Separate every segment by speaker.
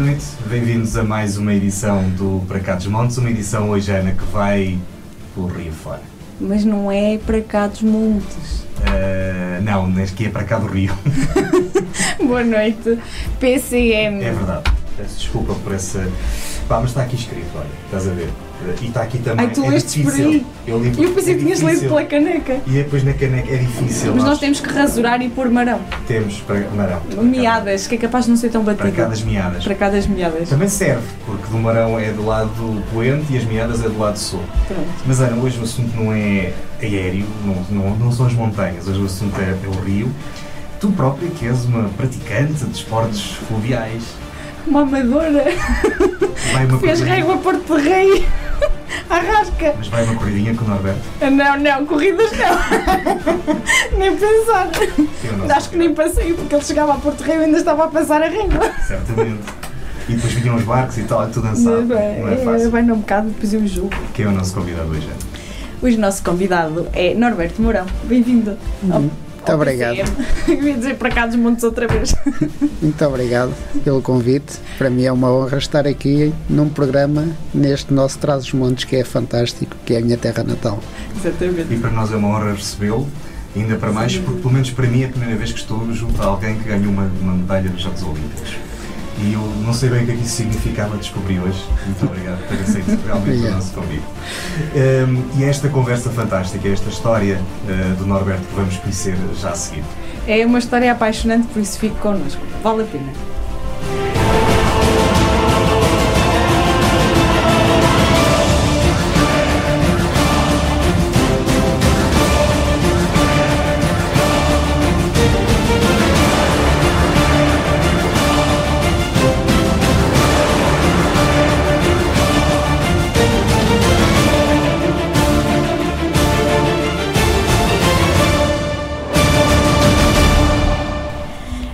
Speaker 1: noite, bem-vindos a mais uma edição do Para Cá dos Montes, uma edição hoje, Ana, que vai pelo Rio fora.
Speaker 2: Mas não é para cá dos montes.
Speaker 1: Uh, não, neste que é para cá do Rio.
Speaker 2: Boa noite, PCM.
Speaker 1: É verdade, peço desculpa por essa. Pá, mas está aqui escrito, olha, estás a ver? E está aqui também.
Speaker 2: Ai, tu
Speaker 1: é
Speaker 2: lestes por aí.
Speaker 1: Eu, li,
Speaker 2: eu pensei
Speaker 1: é
Speaker 2: que tinhas lido pela caneca.
Speaker 1: E depois na caneca é difícil.
Speaker 2: Mas nós, temos que rasurar e pôr marão.
Speaker 1: Temos para marão.
Speaker 2: Miadas, que é capaz de não ser tão batido.
Speaker 1: Para cá das miadas.
Speaker 2: Para cá das miadas.
Speaker 1: Também serve, porque do marão é do lado poente e as miadas é do lado sul.
Speaker 2: Pronto.
Speaker 1: Mas Ana, hoje o assunto não é aéreo, não, não, não são as montanhas, hoje o assunto é, é o rio. Tu própria que és uma praticante de esportes fluviais.
Speaker 2: Uma amadora.
Speaker 1: Vai uma
Speaker 2: Fez régua Porto de Rei. Arrasca!
Speaker 1: Mas vai uma corridinha com o Norberto?
Speaker 2: Não, não, corridas não. nem pensar. Acho que nem passei, porque ele chegava a Porto Rei e ainda estava a passar a régua.
Speaker 1: Certamente. E depois vinham os barcos e tal, tudo dançado. Não, é, não é fácil.
Speaker 2: Vai num bocado, depois eu jogo.
Speaker 1: Quem é o nosso convidado hoje?
Speaker 2: Hoje o nosso convidado é Norberto Mourão. Bem-vindo.
Speaker 3: Uhum. Muito obrigado.
Speaker 2: Eu ia dizer para cá dos montes outra vez.
Speaker 3: Muito obrigado pelo convite. Para mim é uma honra estar aqui num programa neste nosso Traz os Montes que é fantástico, que é a minha terra natal.
Speaker 2: Exatamente.
Speaker 1: E para nós é uma honra recebê-lo. Ainda para mais, porque pelo menos para mim é a primeira vez que estou junto a alguém que ganhou uma, uma medalha dos Jogos Olímpicos. E eu não sei bem o que é que isso significava, descobri hoje. Muito obrigado por ter aceito realmente o nosso convite. Um, e esta conversa fantástica, esta história uh, do Norberto que vamos conhecer já a seguir.
Speaker 2: É uma história apaixonante, por isso fique connosco. Vale a pena.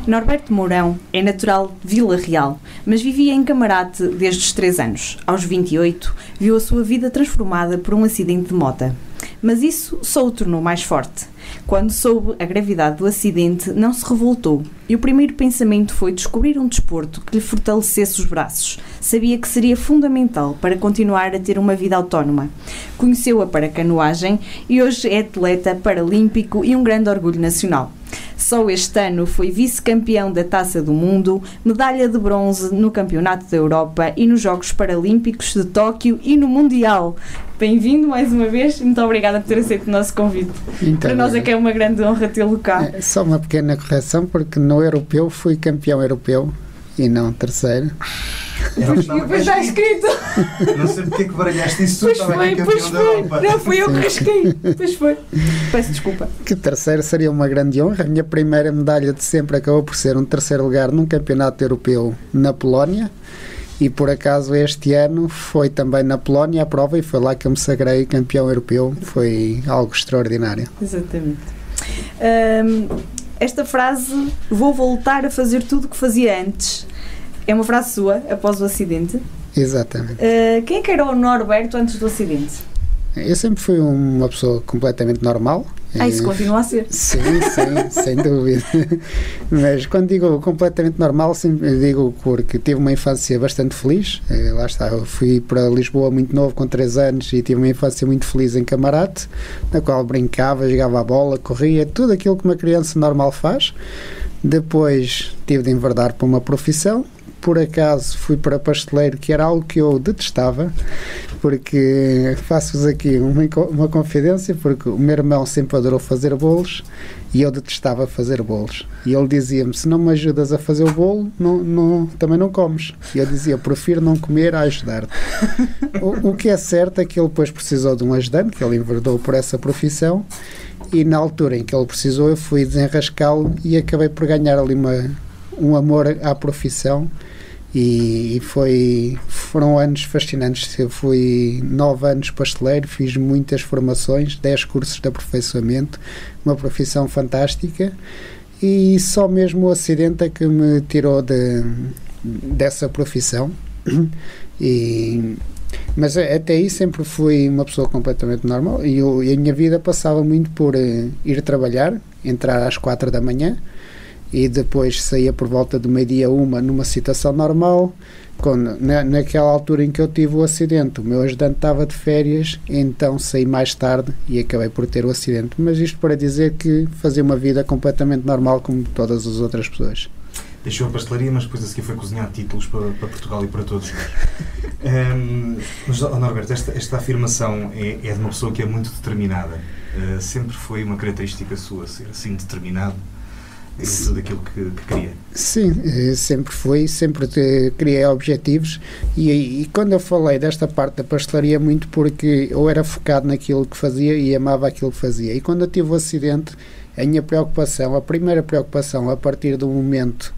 Speaker 2: Norberto Mourão é natural de Vila Real, mas vivia em Camarate desde os 3 anos. Aos 28, viu a sua vida transformada por um acidente de mota. Mas isso só o tornou mais forte. Quando soube a gravidade do acidente, não se revoltou e o primeiro pensamento foi descobrir um desporto que lhe fortalecesse os braços. Sabia que seria fundamental para continuar a ter uma vida autónoma. Conheceu-a para canoagem e hoje é atleta paralímpico e um grande orgulho nacional. Só este ano foi vice-campeão da Taça do Mundo, medalha de bronze no Campeonato da Europa e nos Jogos Paralímpicos de Tóquio e no Mundial. Bem-vindo mais uma vez e muito obrigada por ter aceito o nosso convite. Então, Para nós é que é uma grande honra tê-lo cá.
Speaker 3: É, só uma pequena correção, porque no europeu fui campeão europeu e não terceiro.
Speaker 2: e depois está escrito.
Speaker 1: Não sei porque é que baralhaste isso
Speaker 2: tudo. Pois foi, pois foi. Não, fui eu que rasquei. Pois foi. Peço desculpa.
Speaker 3: Que terceiro seria uma grande honra. A minha primeira medalha de sempre acabou por ser um terceiro lugar num campeonato europeu na Polónia. E por acaso este ano foi também na Polónia a prova e foi lá que eu me sagrei campeão europeu. Foi algo extraordinário.
Speaker 2: Exatamente. Um, esta frase, vou voltar a fazer tudo o que fazia antes, é uma frase sua, após o acidente.
Speaker 3: Exatamente.
Speaker 2: Uh, quem é que era o Norberto antes do acidente?
Speaker 3: Eu sempre fui uma pessoa completamente normal.
Speaker 2: Ah, isso continua a ser.
Speaker 3: Sim, sim, sem dúvida. Mas quando digo completamente normal, sempre digo porque tive uma infância bastante feliz. Eh, lá está, eu fui para Lisboa muito novo, com 3 anos, e tive uma infância muito feliz em Camarate, na qual brincava, jogava a bola, corria, tudo aquilo que uma criança normal faz. Depois tive de enverdar para uma profissão, por acaso fui para pasteleiro, que era algo que eu detestava, porque faço-vos aqui uma, uma confidência, porque o meu irmão sempre adorou fazer bolos e eu detestava fazer bolos. E ele dizia-me: se não me ajudas a fazer o bolo, não, não, também não comes. E eu dizia: prefiro não comer a ajudar-te. o, o que é certo é que ele depois precisou de um ajudante, que ele enverdou por essa profissão. E na altura em que ele precisou, eu fui desenrascá-lo e acabei por ganhar ali uma, um amor à profissão e, foi, foram anos fascinantes. Eu fui nove anos pasteleiro, fiz muitas formações, dez cursos de aperfeiçoamento, uma profissão fantástica e só mesmo o acidente é que me tirou de, dessa profissão. E, mas até aí sempre fui uma pessoa completamente normal e, eu, e a minha vida passava muito por uh, ir trabalhar, entrar às quatro da manhã, e depois saía por volta do meio-dia uma numa situação normal. Quando, na, naquela altura em que eu tive o acidente, o meu ajudante estava de férias, então saí mais tarde e acabei por ter o acidente. Mas isto para dizer que fazia uma vida completamente normal como todas as outras pessoas.
Speaker 1: Deixou a pastelaria, mas depois a seguir foi cozinhar títulos para, para Portugal e para todos nós. um, mas, oh, Norberto, esta, esta afirmação é, é, de uma pessoa que é muito determinada. Uh, sempre foi uma característica sua, ser assim determinado em tudo aquilo que, que queria.
Speaker 3: Sim, eh, sempre foi, sempre criei objetivos e, e, quando eu falei desta parte da pastelaria muito porque eu era focado naquilo que fazia e amava aquilo que fazia. E quando eu tive o acidente, a minha preocupação, a primeira preocupação a partir do momento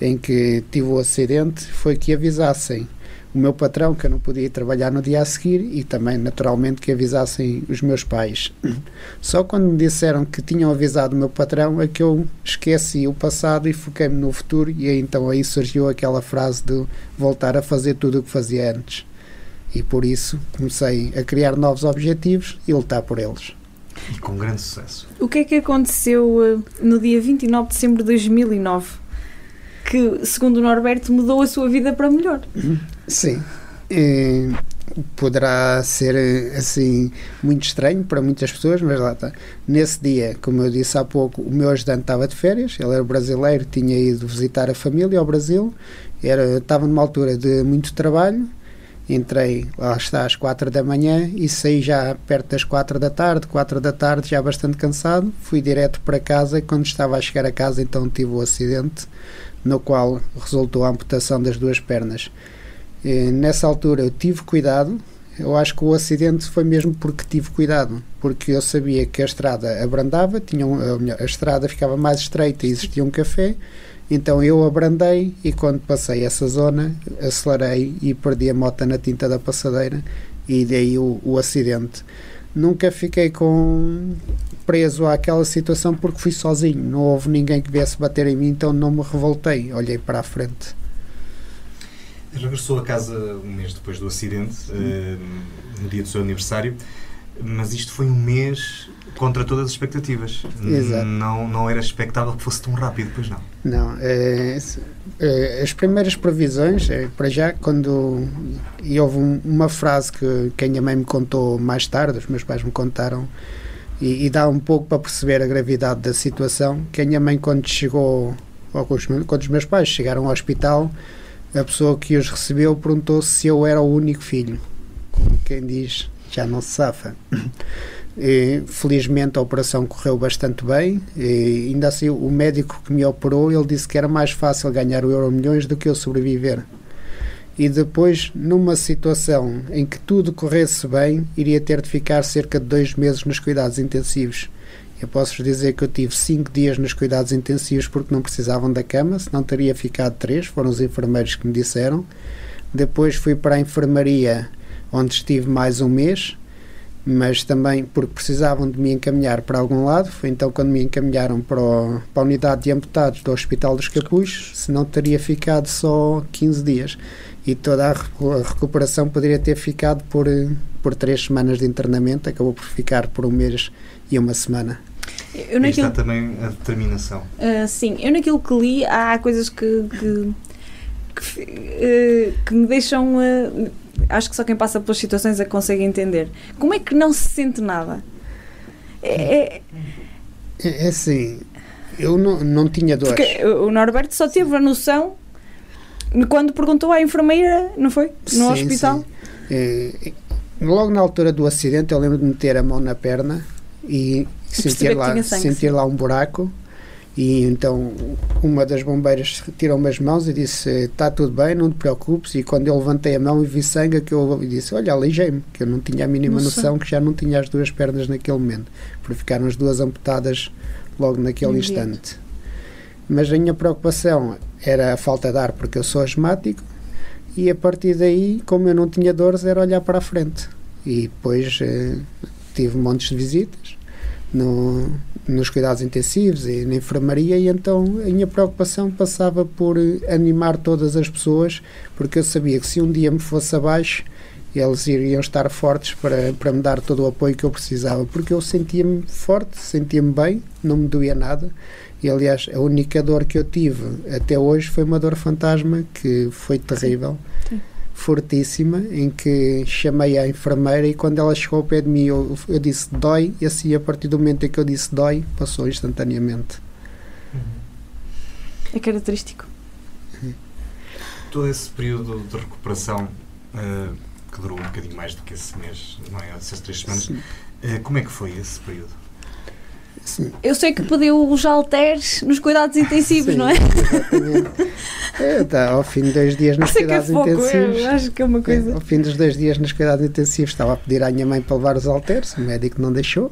Speaker 3: em que tive o acidente foi que avisassem o meu patrão que eu não podia ir trabalhar no dia a seguir e também, naturalmente, que avisassem os meus pais. Só quando me disseram que tinham avisado o meu patrão é que eu esqueci o passado e foquei-me no futuro e então aí surgiu aquela frase de voltar a fazer tudo o que fazia antes. E por isso comecei a criar novos objetivos e lutar por eles.
Speaker 1: E com grande sucesso.
Speaker 2: O que é que aconteceu eh, no dia 29 de dezembro de 2009? que, segundo o Norberto, mudou a sua vida para melhor.
Speaker 3: Sim. E poderá ser assim muito estranho para muitas pessoas, mas lá está. Nesse dia, como eu disse há pouco, o meu ajudante estava de férias, ele era brasileiro, tinha ido visitar a família ao Brasil, era, estava numa altura de muito trabalho. Entrei, lá está, às quatro da manhã e saí já perto das quatro da tarde, quatro da tarde, já bastante cansado. Fui direto para casa e quando estava a chegar a casa, então tive o acidente no qual resultou a amputação das duas pernas. E, nessa altura eu tive cuidado, eu acho que o acidente foi mesmo porque tive cuidado, porque eu sabia que a estrada abrandava, tinha um, a, a estrada ficava mais estreita e existia um café, então eu abrandei e quando passei essa zona acelerei e perdi a moto na tinta da passadeira e daí o, o acidente. Nunca fiquei com preso àquela situação porque fui sozinho, não houve ninguém que viesse bater em mim, então não me revoltei, olhei para a frente.
Speaker 1: Regressou a casa um mês depois do acidente, uh, no dia do seu aniversário, mas isto foi um mês contra todas as expectativas.
Speaker 3: Exato.
Speaker 1: Não, não era expectável que fosse tão rápido, pois não?
Speaker 3: Não. É, é, as primeiras previsões, é, para já, quando. E houve um, uma frase que, que a minha mãe me contou mais tarde, os meus pais me contaram e, e, dá um pouco para perceber a gravidade da situação. Que a minha mãe, quando chegou, ou quando os meus pais chegaram ao hospital, a pessoa que os recebeu perguntou se eu era o único filho. Como quem diz, já não se safa. E, felizmente a operação correu bastante bem e ainda assim o médico que me operou ele disse que era mais fácil ganhar o euro milhões do que eu sobreviver e depois, numa situação em que tudo corresse bem, iria ter de ficar cerca de dois meses nos cuidados intensivos. Eu posso-vos dizer que eu tive cinco dias nos cuidados intensivos porque não precisavam da cama, senão teria ficado três, foram os enfermeiros que me disseram. Depois fui para a enfermaria, onde estive mais um mês, mas também porque precisavam de me encaminhar para algum lado. Foi então quando me encaminharam para, o, para a unidade de amputados do Hospital dos Capuchos, senão teria ficado só 15 dias e toda a recuperação poderia ter ficado por, por três semanas de internamento, acabou por ficar por um mês e uma semana.
Speaker 1: Eu naquilo... está também a determinação.
Speaker 2: Uh, sim, eu naquilo que li há coisas que, que, que, uh, que me deixam. Uh, acho que só quem passa pelas situações a consegue entender. Como é que não se sente nada?
Speaker 3: É, é, é assim, eu não, não tinha dores.
Speaker 2: Porque o Norberto só teve a noção quando perguntou à enfermeira, não foi? No sim, hospital? Sim.
Speaker 3: É, logo na altura do acidente, eu lembro de meter a mão na perna e sentir lá, sentir lá um buraco. E então uma das bombeiras tirou-me as mãos e disse: Está tudo bem, não te preocupes. E quando eu levantei a mão e vi sangue, que eu disse: Olha, aleijei-me, que eu não tinha a mínima Nossa. noção que já não tinha as duas pernas naquele momento, porque ficaram as duas amputadas logo naquele instante. Mas a minha preocupação era a falta de ar, porque eu sou asmático, e a partir daí, como eu não tinha dores, era olhar para a frente. E depois eh, tive montes de visitas no, nos cuidados intensivos e na enfermaria, e então a minha preocupação passava por animar todas as pessoas, porque eu sabia que se um dia me fosse abaixo, eles iriam estar fortes para, para me dar todo o apoio que eu precisava, porque eu sentia-me forte, sentia-me bem, não me doía nada. E aliás, a única dor que eu tive até hoje foi uma dor fantasma que foi terrível,
Speaker 2: Sim.
Speaker 3: Fortíssima, em que chamei a enfermeira e quando ela chegou ao pé de mim eu, eu disse dói, e assim a partir do momento em que eu disse dói, passou instantaneamente.
Speaker 2: É característico.
Speaker 1: Todo esse período de recuperação, eh, que durou um bocadinho mais do que esse mês, não é? Essas três semanas, eh, como é que foi esse período?
Speaker 3: Sim.
Speaker 2: Eu sei que pediu os halteres nos cuidados intensivos,
Speaker 3: Sim,
Speaker 2: não é?
Speaker 3: Exatamente. É, tá, ao fim de dois dias nos
Speaker 2: Sei é
Speaker 3: cuidados
Speaker 2: pouco,
Speaker 3: intensivos.
Speaker 2: acho que é uma
Speaker 3: É,
Speaker 2: coisa.
Speaker 3: ao fim dos dois dias nos cuidados intensivos estava a pedir à minha mãe para levar os halteres, o médico não deixou,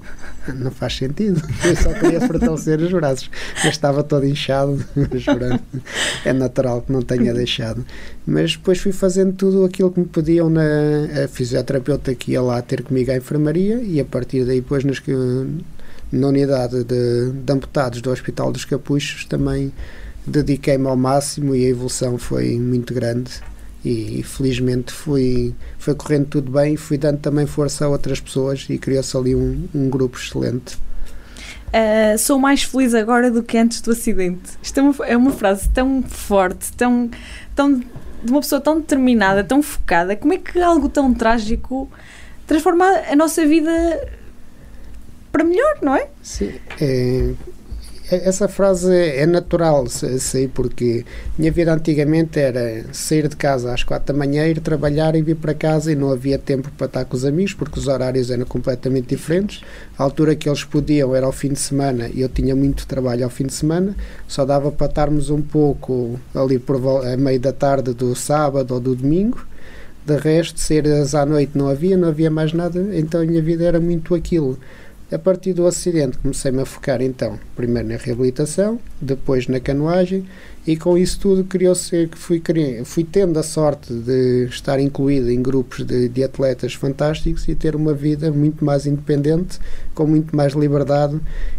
Speaker 3: não faz sentido. Eu só queria fortalecer os braços. Eu estava todo inchado, jurando. É natural que não tenha deixado. Mas depois fui fazendo tudo aquilo que me pediam na a fisioterapeuta que ia lá ter comigo à enfermaria e a partir daí depois nos, na unidade de, de amputados do Hospital dos Capuchos também dediquei-me ao máximo e a evolução foi muito grande e felizmente fui, foi correndo tudo bem e fui dando também força a outras pessoas e criou-se ali um, um grupo excelente.
Speaker 2: Ah, sou mais feliz agora do que antes do acidente. Isto é uma, é uma frase tão forte, tão, tão, de uma pessoa tão determinada, tão focada. Como é que algo tão trágico transforma a nossa vida para melhor, não é?
Speaker 3: Sim, é, é- essa frase é natural, se- sei, porque minha vida antigamente era sair de casa às quatro da manhã, ir trabalhar e vir para casa e não havia tempo para estar com os amigos porque os horários eram completamente diferentes. A altura que eles podiam era ao fim de semana e eu tinha muito trabalho ao fim de semana, só dava para estarmos um pouco ali por a meio da tarde do sábado ou do domingo. De resto, saídas à noite não havia, não havia mais nada, então a minha vida era muito aquilo. A partir do acidente comecei-me a focar então, primeiro na reabilitação, depois na canoagem e com isso tudo criou-se que fui, fui tendo a sorte de estar incluído em grupos de, de atletas fantásticos e ter uma vida muito mais independente, com muito mais liberdade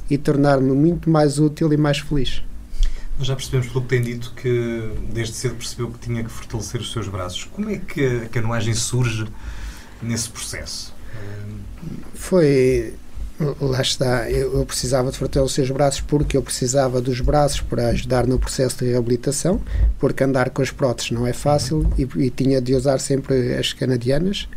Speaker 3: e tornar-me muito mais útil e mais feliz.
Speaker 1: Nós já percebemos, pelo que tem dito, que desde cedo percebeu que tinha que fortalecer os seus braços. Como é que a canoagem surge nesse processo?
Speaker 3: Foi. Lá está, eu, eu precisava de fortalecer os braços porque eu precisava dos braços para ajudar no processo de reabilitação, porque andar com as próteses não é fácil e, e tinha de usar sempre as canadianas,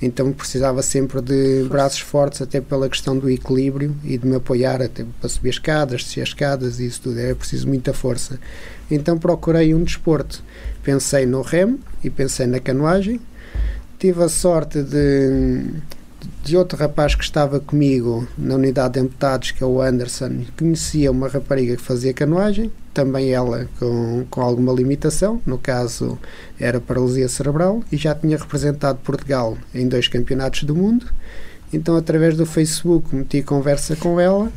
Speaker 3: então precisava sempre de braços fortes, até pela questão do equilíbrio e de me apoiar até para subir as escadas, descer as escadas e isso tudo, era preciso muita força. Então procurei um desporto, pensei no remo e pensei na canoagem, tive a sorte de de outro rapaz que estava comigo na unidade de amputados, que é o Anderson, conhecia uma rapariga que fazia canoagem, também ela com, com alguma limitação, no caso era paralisia cerebral, e já tinha representado Portugal em dois campeonatos do mundo. Então, através do Facebook, meti conversa com ela.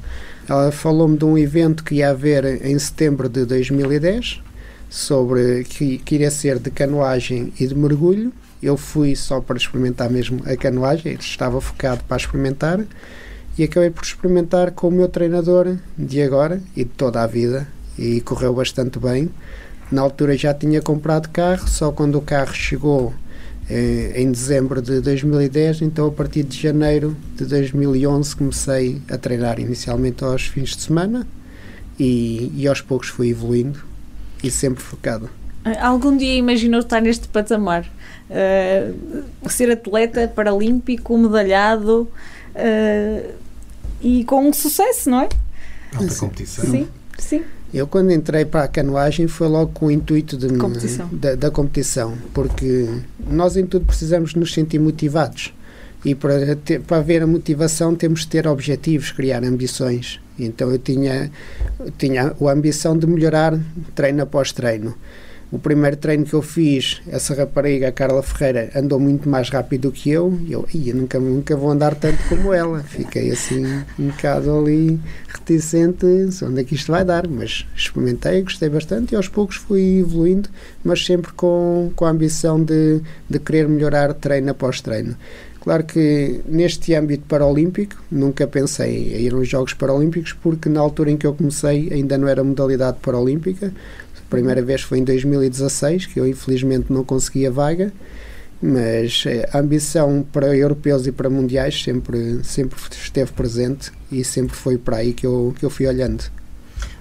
Speaker 3: Ela falou-me de um evento que ia haver em setembro de 2010, sobre que, que iria ser de canoagem e de mergulho. Eu fui só para experimentar mesmo a canoagem, estava focado para experimentar e acabei por experimentar com o meu treinador de agora e de toda a vida e correu bastante bem. Na altura já tinha comprado carro, só quando o carro chegou eh, em dezembro de 2010, então a partir de janeiro de 2011 comecei a treinar inicialmente aos fins de semana e, e aos poucos fui evoluindo e sempre focado.
Speaker 2: Algum dia imaginou estar neste patamar? Uh, ser atleta paralímpico, medalhado uh, e com um sucesso, não é?
Speaker 1: Alta competição.
Speaker 2: Sim, sim.
Speaker 3: Eu quando entrei para a canoagem foi logo com o intuito de,
Speaker 2: Competição.
Speaker 3: Da, da competição, porque nós em tudo precisamos nos sentir motivados e para, ter, para haver a motivação temos de ter objetivos, criar ambições. Então eu tinha, tinha a ambição de melhorar treino após treino. O primeiro treino que eu fiz, essa rapariga, a Carla Ferreira, andou muito mais rápido que eu. Eu, eu nunca, nunca vou andar tanto como ela. Fiquei assim, um bocado ali reticente, onde é que isto vai dar. Mas experimentei, gostei bastante e aos poucos fui evoluindo, mas sempre com, com a ambição de, de querer melhorar treino após treino. Claro que neste âmbito paralímpico nunca pensei em ir aos Jogos Paralímpicos porque na altura em que eu comecei ainda não era modalidade paralímpica. A primeira vez foi em 2016, que eu infelizmente não consegui a vaga, mas a ambição para europeus e para mundiais sempre, sempre esteve presente e sempre foi para aí que eu, que eu fui olhando.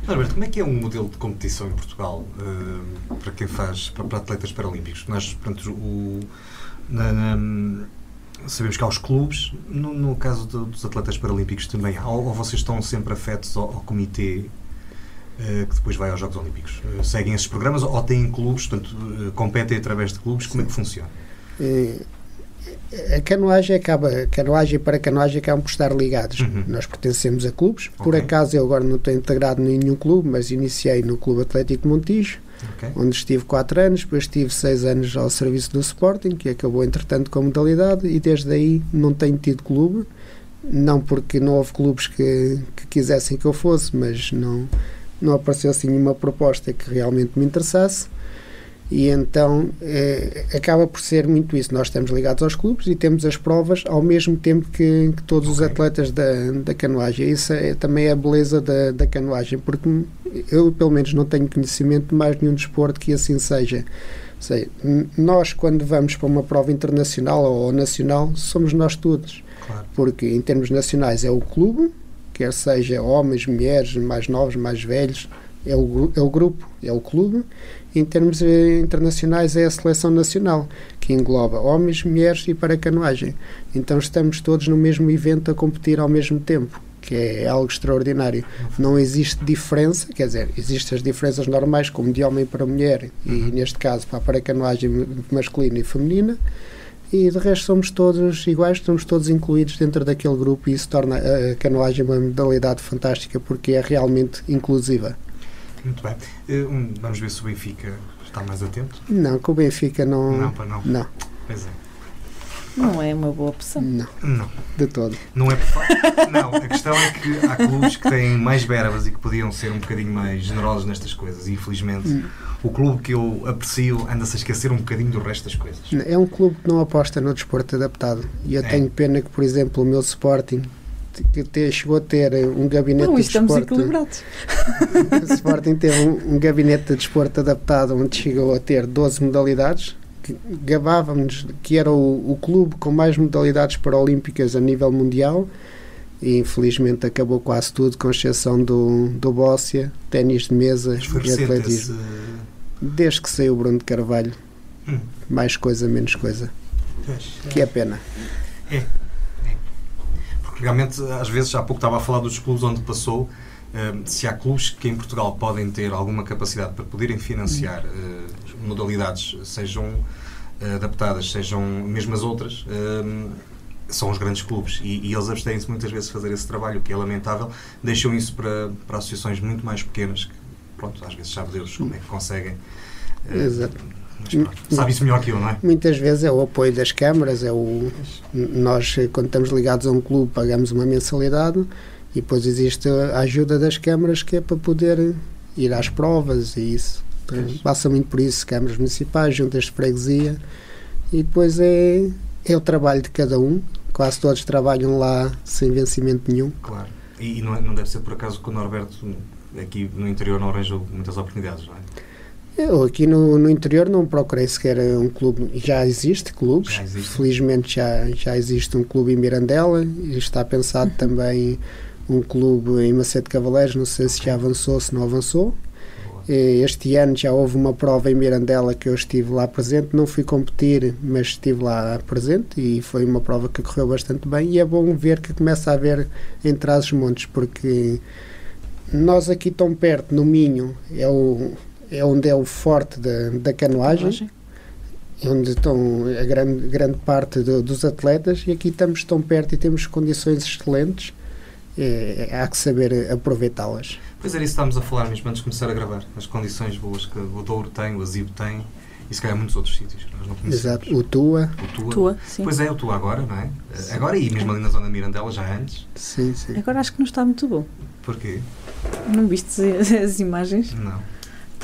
Speaker 1: Norberto, como é que é um modelo de competição em Portugal uh, para quem faz, para, para, atletas paralímpicos? Nós, portanto, o, na, na, sabemos que há os clubes, no, no caso do, dos atletas paralímpicos também há, ou vocês estão sempre afetos ao, ao comitê que depois vai aos Jogos Olímpicos? Uh, seguem esses programas ou, têm clubes, portanto, competem através de clubes? Como é que funciona?
Speaker 3: a canoagem acaba, a canoagem para a canoagem acabam por estar ligados. Uhum. Nós pertencemos a clubes. Okay. Por acaso eu agora não estou integrado em nenhum clube, mas iniciei no Clube Atlético Montijo, okay. onde estive 4 anos, depois estive 6 anos ao serviço do Sporting, que acabou entretanto com a modalidade, e desde aí não tenho tido clube. Não porque não houve clubes que, que quisessem que eu fosse, mas não, não apareceu assim nenhuma proposta que realmente me interessasse. E então eh, acaba por ser muito isso. Nós estamos ligados aos clubes e temos as provas ao mesmo tempo que, que todos okay. os atletas da, da canoagem. Isso é, também é a beleza da, da canoagem, porque eu, pelo menos, não tenho conhecimento de mais nenhum desporto que assim seja. Sei, nós, quando vamos para uma prova internacional ou nacional, somos nós todos. Claro. Porque, em termos nacionais, é o clube, quer seja homens, mulheres, mais novos, mais velhos, é o, é o grupo, é o clube em termos eh, internacionais é a seleção nacional, que engloba homens, mulheres e para canoagem. Então estamos todos no mesmo evento a competir ao mesmo tempo, que é algo extraordinário. Não existe diferença, quer dizer, existem as diferenças normais, como de homem para mulher, e uhum. neste caso para a paracanoagem masculina e feminina, e de resto somos todos iguais, estamos todos incluídos dentro daquele grupo e isso torna a canoagem uma modalidade fantástica porque é realmente inclusiva.
Speaker 1: Muito bem. Eh, vamos ver se o Benfica está mais atento.
Speaker 3: Não, que o Benfica não.
Speaker 1: Não, para não.
Speaker 3: Não.
Speaker 1: Pois é.
Speaker 2: Não é uma boa opção.
Speaker 3: Não.
Speaker 1: Não.
Speaker 3: De todo.
Speaker 1: Não é Não, a questão é que há clubes que têm mais verbas e que podiam ser um bocadinho mais generosos nestas coisas. E infelizmente hum. o clube que eu aprecio anda-se a esquecer um bocadinho do resto das coisas.
Speaker 3: É um clube que não aposta no desporto adaptado. E eu é. tenho pena que, por exemplo, o meu Sporting que te, chegou a ter um gabinete
Speaker 2: não,
Speaker 3: de
Speaker 2: estamos
Speaker 3: desporto.
Speaker 2: equilibrados.
Speaker 3: o Sporting teve um, um, gabinete de desporto adaptado onde chegou a ter 12 modalidades. Gabávamos que era o, o clube com mais modalidades paralímpicas a nível mundial e infelizmente acabou quase tudo, com exceção do, do bóssia, ténis de mesa e atletismo. Esse... Desde que saiu o Bruno de Carvalho, hum. mais coisa, menos coisa. Pois, que é pena.
Speaker 1: É realmente, às vezes, há pouco estava a falar dos clubes onde passou. Uh, se há clubes que em Portugal podem ter alguma capacidade para poderem financiar uh, modalidades, sejam uh, adaptadas, sejam mesmo as outras, são os grandes clubes e, e eles abstêm-se muitas vezes de fazer esse trabalho, o que é lamentável. Deixam isso para, para associações muito mais pequenas, que, pronto, às vezes sabe Deus como é que conseguem.
Speaker 3: Exato
Speaker 1: sabe isso melhor que eu, não é?
Speaker 3: Muitas vezes é o apoio das câmaras, é o nós quando estamos ligados a um clube pagamos uma mensalidade e depois existe a ajuda das câmaras que é para poder ir às provas e isso. Passa muito por isso, câmaras municipais, juntas de freguesia e depois é, é o trabalho de cada um. Quase todos trabalham lá sem vencimento nenhum.
Speaker 1: Claro. E, não, é, não deve ser por acaso que o Norberto aqui no interior não arranjou muitas oportunidades, não é?
Speaker 3: Eu aqui no, no interior não procurei sequer um clube. Já existe clubes. Já existe. Felizmente já, já existe um clube em Mirandela e está pensado também um clube em Macedo Cavaleiros. Não sei se já avançou, se não avançou. Este ano já houve uma prova em Mirandela que eu estive lá presente. Não fui competir, mas estive lá presente e foi uma prova que correu bastante bem. E é bom ver que começa a haver em Trás-os-Montes, porque nós aqui tão perto, no Minho, é o é onde é o forte da, da canoagem, onde estão a grande, grande parte do, dos atletas, e aqui estamos tão perto e temos condições excelentes, é, há que saber aproveitá-las.
Speaker 1: Pois era isso que estávamos a falar mesmo antes de começar a gravar, as condições boas que o Douro tem, o Azibo tem, e se calhar muitos outros sítios nós não conhecemos.
Speaker 3: Exato, o Tua.
Speaker 1: O Tua.
Speaker 2: Tua
Speaker 1: pois é, o Tua agora, não é? Sim. Agora e mesmo ali na zona de Mirandela, já antes.
Speaker 3: Sim, sim.
Speaker 2: Agora acho que não está muito bom.
Speaker 1: Porquê?
Speaker 2: Não viste as imagens?
Speaker 1: Não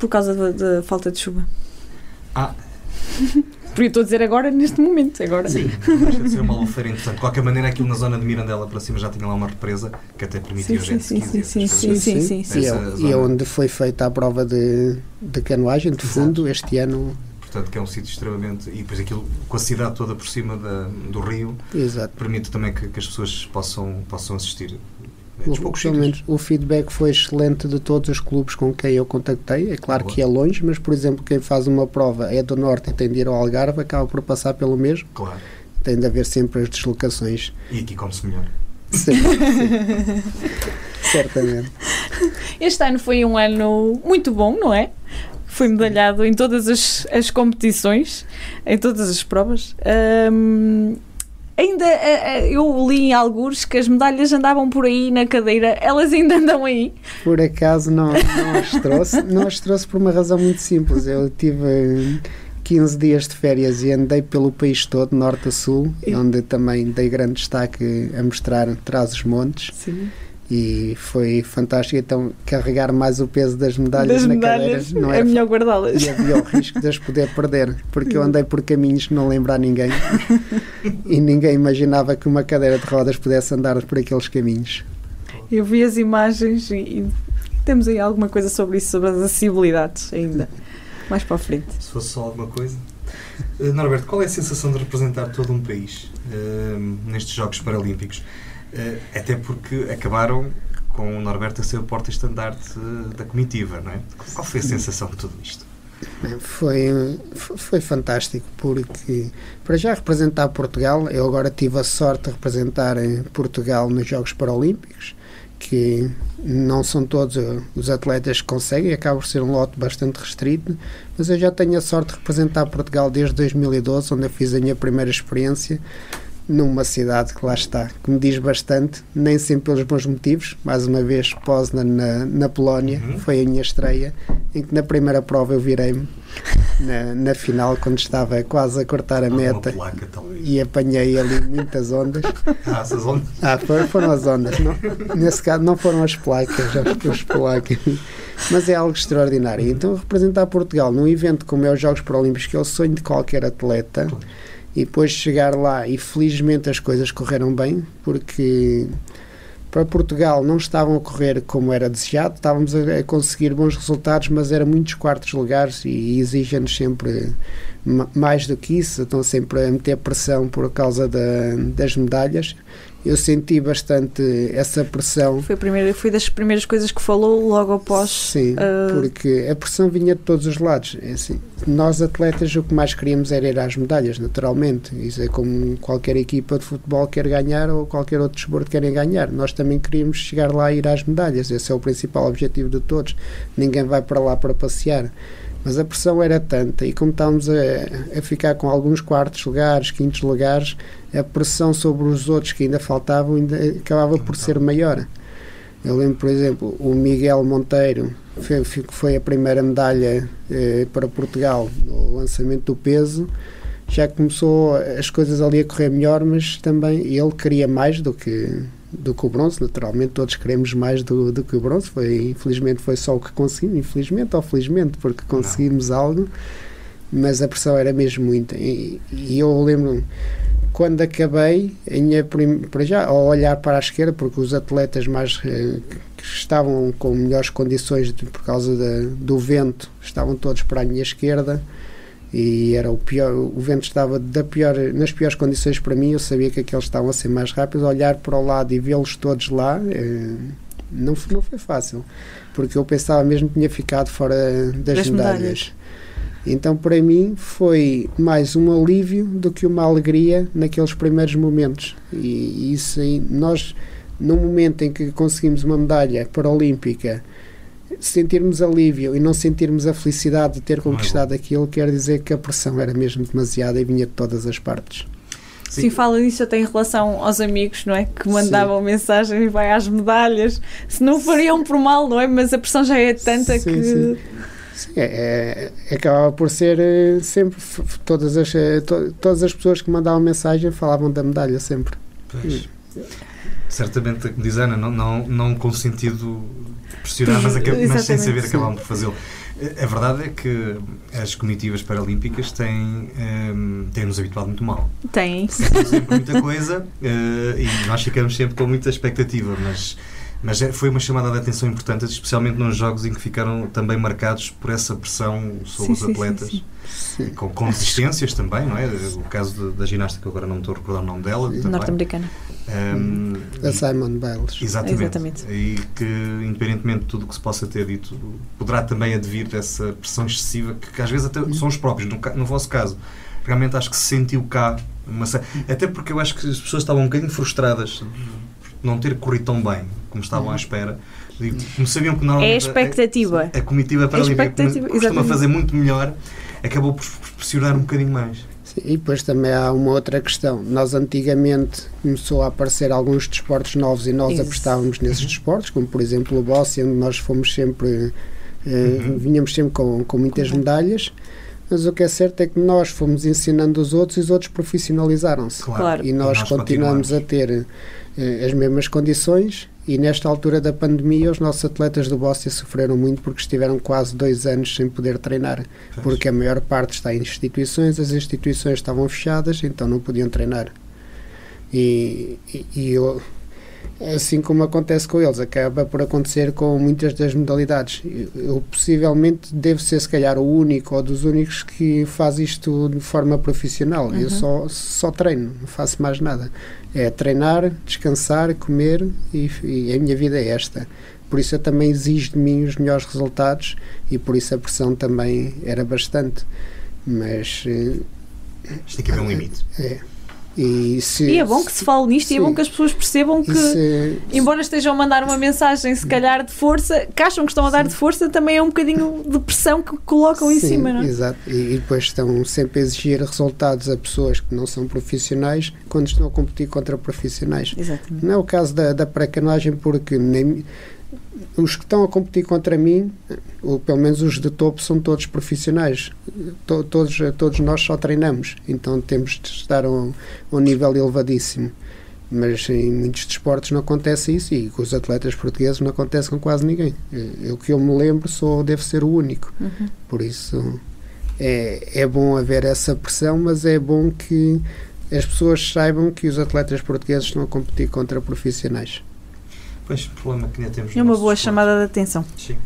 Speaker 2: por causa da, da falta de chuva.
Speaker 1: Ah.
Speaker 2: Por estou a dizer agora, neste momento. Agora.
Speaker 1: Sim, deixa de ser uma alfeira interessante. De qualquer maneira, aquilo na zona de Mirandela para cima já tinha lá uma represa que até permitia
Speaker 2: sim,
Speaker 1: os
Speaker 2: sim, sim, sim, sim, sim, sim, sim.
Speaker 3: E, é, é onde foi feita a prova de, de canoagem, de fundo, Exato. este ano.
Speaker 1: Portanto, que é um sítio extremamente. E depois aquilo, com a cidade toda por cima da, do rio,
Speaker 3: Exato.
Speaker 1: permite também que, que, as pessoas possam, possam assistir dos
Speaker 3: O,
Speaker 1: poucos
Speaker 3: pelo
Speaker 1: sítios.
Speaker 3: menos o feedback foi excelente de todos os clubes com quem eu contactei. É claro
Speaker 1: Boa.
Speaker 3: que é longe, mas por exemplo, quem faz uma prova é do Norte e tem de ir ao Algarve, acaba por passar pelo mesmo.
Speaker 1: Claro.
Speaker 3: Tem de haver sempre as deslocações.
Speaker 1: E aqui come-se melhor.
Speaker 3: Sim, sim. Certamente.
Speaker 2: Este ano foi um ano muito bom, não é? Foi medalhado em todas as, as competições, em todas as provas. Ahm, ainda eh, eh, eu li em alguns que as medalhas andavam por aí na cadeira, elas ainda andam aí.
Speaker 3: Por acaso não, não as trouxe. Não as trouxe por uma razão muito simples. Eu tive eh, 15 dias de férias e andei pelo país todo, norte a sul,
Speaker 2: E-
Speaker 3: onde também dei grande destaque a mostrar trás os montes.
Speaker 2: Sim.
Speaker 3: E foi fantástico. Então, carregar mais o peso das medalhas
Speaker 2: Das
Speaker 3: na
Speaker 2: medalhas
Speaker 3: cadeira não
Speaker 2: é melhor guardá-las.
Speaker 3: e havia o risco de as poder perder, porque eu andei por caminhos que não lembro a ninguém e ninguém imaginava que uma cadeira de rodas pudesse andar por aqueles caminhos.
Speaker 2: Eu vi as imagens e, e temos aí alguma coisa sobre isso, sobre as acessibilidades ainda. Mais para a frente.
Speaker 1: Se fosse só alguma coisa. Eh, Norberto, qual é a sensação de representar todo um país eh, nestes Jogos Paralímpicos? Eh, até porque acabaram com o Norberto a ser o porta-estandarte da comitiva, não é? Qual foi a sensação de tudo isto?
Speaker 3: Foi, foi fantástico, porque para já representar Portugal, eu agora tive a sorte de representar Portugal nos Jogos Paralímpicos, que não são todos os atletas que conseguem, acaba por ser um lote bastante restrito, mas eu já tenho a sorte de representar Portugal desde 2012, onde eu fiz a minha primeira experiência numa cidade que lá está, que me diz bastante, nem sempre pelos bons motivos. Mais uma vez, Poznan na, na Polónia,
Speaker 1: Uhum.
Speaker 3: foi a minha estreia, em que na primeira prova eu virei-me na, na final, quando estava quase a cortar a meta.
Speaker 1: placa.
Speaker 3: E apanhei ali muitas ondas.
Speaker 1: Ah, essas ondas.
Speaker 3: Ah, foram, foram as ondas. Não, nesse caso, não foram as placas, já os placas. Mas é algo extraordinário. Então, representar Portugal num evento como é os Jogos Paralímpicos, que é o sonho de qualquer atleta,
Speaker 1: Claro.
Speaker 3: E depois chegar lá e felizmente as coisas correram bem, porque para Portugal não estavam a correr como era desejado, estávamos a, conseguir bons resultados, mas era muitos quartos lugares e exigem-nos sempre ma- mais do que isso, estão sempre a meter pressão por causa da- das medalhas. Eu senti bastante essa pressão.
Speaker 2: Foi, primeira, foi das primeiras coisas que falou logo após.
Speaker 3: Sim,
Speaker 2: ah,
Speaker 3: porque a pressão vinha de todos os lados. É assim, nós atletas o que mais queríamos era ir às medalhas, naturalmente. Isso é como qualquer equipa de futebol quer ganhar ou qualquer outro desporto querem ganhar. Nós também queríamos chegar lá e ir às medalhas. Esse é o principal objetivo de todos. Ninguém vai para lá para passear. Mas a pressão era tanta e como estávamos a, a ficar com alguns quartos lugares, quintos lugares, a pressão sobre os outros que ainda faltavam ainda acabava por ser maior. Eu lembro, por exemplo, o Miguel Monteiro, foi- foi a primeira medalha eh, para Portugal no lançamento do peso. Já começou as coisas ali a correr melhor, mas também ele queria mais do que, do que o bronze. Naturalmente, todos queremos mais do, do que o bronze. Foi, infelizmente, foi só o que conseguimos. Infelizmente ou felizmente, porque conseguimos algo, mas a pressão era mesmo muita. E, e eu lembro quando acabei, a minha prim- para já, ao olhar para a esquerda, porque os atletas mais eh, que estavam com melhores condições de- por causa da- do vento estavam todos para a minha esquerda e era o pior, o vento estava da pior, nas piores condições para mim, eu sabia que aqueles estavam a ser mais rápidos, olhar para o lado e vê-los todos lá eh, não, não foi fácil, porque eu pensava mesmo que tinha ficado fora das,
Speaker 2: Das
Speaker 3: medalhas.
Speaker 2: medalhas.
Speaker 3: Então, para mim, foi mais um alívio do que uma alegria naqueles primeiros momentos. E isso aí, nós, no momento em que conseguimos uma medalha paralímpica, sentirmos alívio e não sentirmos a felicidade de ter
Speaker 1: é
Speaker 3: conquistado aquilo, quer dizer que a pressão era mesmo demasiada e vinha de todas as partes.
Speaker 2: Sim, fala nisso até em relação aos amigos, não é? Que mandavam mensagem e vai às medalhas. Se não fariam por mal, não é? Mas a pressão já é tanta
Speaker 3: Sim,
Speaker 2: que.
Speaker 3: sim. Sim, é, é- acabava por ser eh, sempre todas as, eh, to- todas as pessoas que mandavam mensagem falavam da medalha sempre.
Speaker 1: Pois. Certamente, como diz Ana, não, não, não com sentido pressionar, mas, sem saber acabam por fazê-lo. A verdade é que as comitivas paralímpicas têm, ehm, têm-nos habituado muito mal. Temos sempre muita coisa eh, e nós ficamos sempre com muita expectativa, mas Mas é- foi uma chamada de atenção importante, especialmente nos jogos em que ficaram também marcados por essa pressão sobre
Speaker 2: Sim,
Speaker 1: os
Speaker 2: sim, sim,
Speaker 1: atletas.
Speaker 2: sim.
Speaker 3: Sim.
Speaker 1: Com, com desistências também, não é? O caso de- da ginasta, que eu agora não me estou a recordar o nome dela.
Speaker 2: Norte-americana.
Speaker 3: A Simon Biles.
Speaker 1: Exatamente.
Speaker 2: Exatamente.
Speaker 1: E que, independentemente de tudo o que se possa ter dito, poderá também advir dessa pressão excessiva, que, que às vezes até são os próprios. No, no vosso caso, realmente acho que se sentiu cá. Uma, até porque eu acho que as pessoas estavam um bocadinho frustradas não ter corrido tão bem como estavam à espera. E como sabiam que normalmente
Speaker 2: É a expectativa.
Speaker 1: A, a comitiva paralímpica
Speaker 2: expectativa,
Speaker 1: costuma
Speaker 2: exatamente.
Speaker 1: fazer muito melhor, acabou por pressionar um bocadinho mais.
Speaker 3: Sim, e depois também há uma outra questão. Nós antigamente começou a aparecer alguns desportos novos e nós
Speaker 2: Isso.
Speaker 3: apostávamos nesses desportos, como por exemplo o boxe, onde nós fomos sempre, eh,
Speaker 1: Uhum.
Speaker 3: vinhamos sempre com, com muitas
Speaker 2: Correto.
Speaker 3: medalhas. Mas o que é certo é que nós fomos ensinando os outros e os outros profissionalizaram-se.
Speaker 2: Claro.
Speaker 3: E nós, continuamos a ter as mesmas condições e nesta altura da pandemia os nossos atletas do Bóssia sofreram muito porque estiveram quase dois anos sem poder treinar porque a maior parte está em instituições, as instituições estavam fechadas, então não podiam treinar. E, e, e eu, assim como acontece com eles, acaba por acontecer com muitas das modalidades. Eu, eu possivelmente devo ser, se calhar, o único ou dos únicos que faz isto de forma profissional. Eu
Speaker 2: Uhum.
Speaker 3: só, só treino, não faço mais nada. É treinar, descansar, comer e, e a minha vida é esta. Por isso eu também exijo de mim os melhores resultados e por isso a pressão também era bastante. Mas eh,
Speaker 1: Isto tem que haver um limite.
Speaker 3: é. E, se,
Speaker 2: E é bom que se fale nisto e é
Speaker 3: Sim.
Speaker 2: bom que as pessoas percebam que,
Speaker 3: se-
Speaker 2: embora estejam a mandar uma mensagem, se calhar de força, que acham que estão a dar de força, também é um bocadinho de pressão que colocam em
Speaker 3: Sim,
Speaker 2: cima, não é?
Speaker 3: Exato. E, e depois estão sempre a exigir resultados a pessoas que não são profissionais quando estão a competir contra profissionais.
Speaker 2: Exatamente.
Speaker 3: Não é o caso da, da pré-canoagem, porque nem, os que estão a competir contra mim, ou pelo menos os de topo, são todos profissionais. To- todos, todos nós só treinamos, então temos de estar a um, a um nível elevadíssimo. Mas em muitos desportos não acontece isso e com os atletas portugueses não acontece com quase ninguém. Eu, que eu me lembro, sou, devo ser o único.
Speaker 2: Uhum.
Speaker 3: Por isso é, é bom haver essa pressão, mas é bom que as pessoas saibam que os atletas portugueses estão a competir contra profissionais.
Speaker 1: Pois, o problema que ainda temos
Speaker 2: É uma boa chamada de atenção.
Speaker 1: Sim.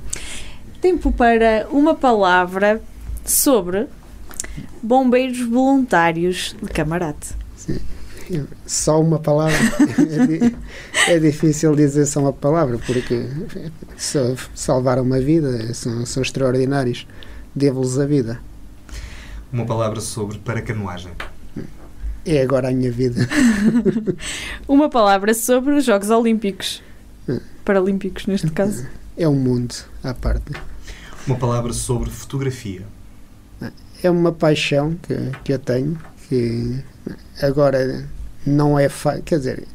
Speaker 2: Tempo para uma palavra sobre bombeiros voluntários de camarate.
Speaker 3: Só uma palavra. é, é difícil dizer só uma palavra, porque salvaram uma vida, são, são extraordinários. Devo-lhes a vida.
Speaker 1: Uma palavra sobre paracanoagem.
Speaker 3: É agora a minha vida.
Speaker 2: Uma palavra sobre os Jogos Olímpicos. Paralímpicos, neste caso.
Speaker 3: É um mundo à parte.
Speaker 1: Uma palavra sobre fotografia.
Speaker 3: É uma paixão que, que eu tenho, que agora não é fácil. Quer dizer,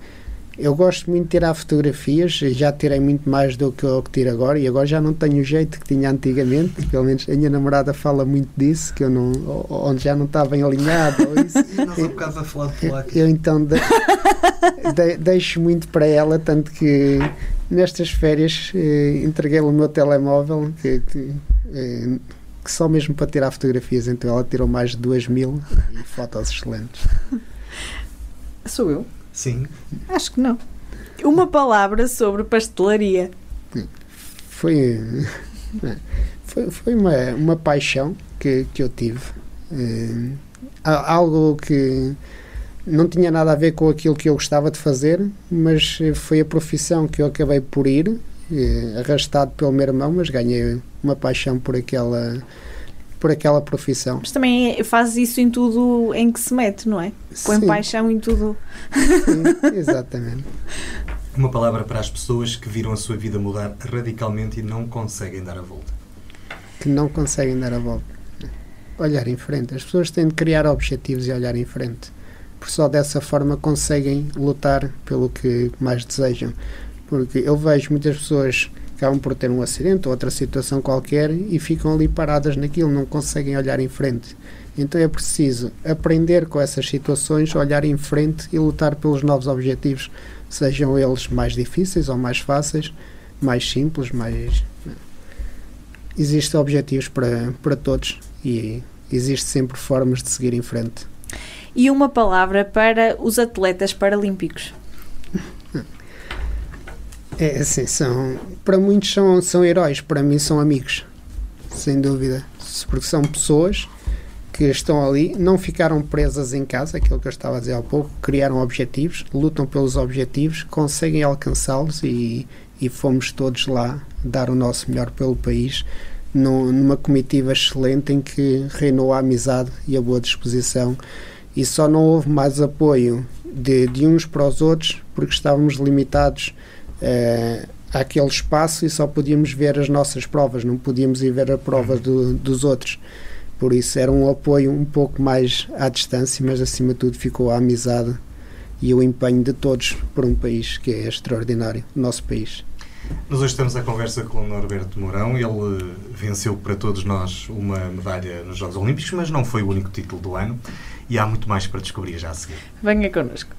Speaker 3: eu gosto muito de tirar fotografias, já tirei muito mais do que eu que tiro agora, e agora já não tenho o jeito que tinha antigamente. Pelo menos a minha namorada fala muito disso, que eu não, onde já não está bem alinhado. Ou isso.
Speaker 1: E nós há bocado a falar de polaco.
Speaker 3: Eu então de- de- deixo muito para ela, tanto que nestas férias eh, entreguei-lhe o meu telemóvel, que, que, eh, que só mesmo para tirar fotografias, então ela tirou mais de duas mil e fotos excelentes.
Speaker 2: Sou eu?
Speaker 1: Sim.
Speaker 2: Acho que não. Uma palavra sobre pastelaria.
Speaker 3: Foi, foi, foi uma, uma paixão que, que eu tive. A- algo que não tinha nada a ver com aquilo que eu gostava de fazer, mas foi a profissão que eu acabei por ir, eh, arrastado pelo meu irmão, mas ganhei uma paixão por aquela, por aquela profissão.
Speaker 2: Mas também é- faz isso em tudo em que se mete, não é? Põe
Speaker 3: Sim,
Speaker 2: paixão em tudo.
Speaker 3: sim, exatamente.
Speaker 1: Uma palavra para as pessoas que viram a sua vida mudar radicalmente e não conseguem dar a volta.
Speaker 3: Que não conseguem dar a volta. Olhar em frente. As pessoas têm de criar objetivos e olhar em frente. Porque só dessa forma conseguem lutar pelo que mais desejam. Porque eu vejo muitas pessoas acabam por ter um acidente ou outra situação qualquer e ficam ali paradas naquilo, não conseguem olhar em frente. Então é preciso aprender com essas situações, olhar em frente e lutar pelos novos objetivos, sejam eles mais difíceis ou mais fáceis, mais simples, mais. Existem objetivos para, para todos e existe sempre formas de seguir em frente.
Speaker 2: E uma palavra para os atletas paralímpicos.
Speaker 3: É assim, são, para muitos são, são heróis, para mim são amigos, sem dúvida, porque são pessoas que estão ali, não ficaram presas em casa, aquilo que eu estava a dizer há pouco, criaram objetivos, lutam pelos objetivos, conseguem alcançá-los e, e fomos todos lá dar o nosso melhor pelo país, numa comitiva excelente em que reinou a amizade e a boa disposição. E só não houve mais apoio de, de uns para os outros porque estávamos limitados uh, àquele espaço e só podíamos ver as nossas provas, não podíamos ir ver a prova do, dos outros. Por isso era um apoio um pouco mais à distância, mas acima de tudo ficou a amizade e o empenho de todos por um país que é extraordinário, o nosso país.
Speaker 1: Nós hoje estamos à conversa com o Norberto Mourão. Ele venceu para todos nós uma medalha nos Jogos Olímpicos, mas não foi o único título do ano e há muito mais para descobrir já a seguir.
Speaker 2: Venha connosco.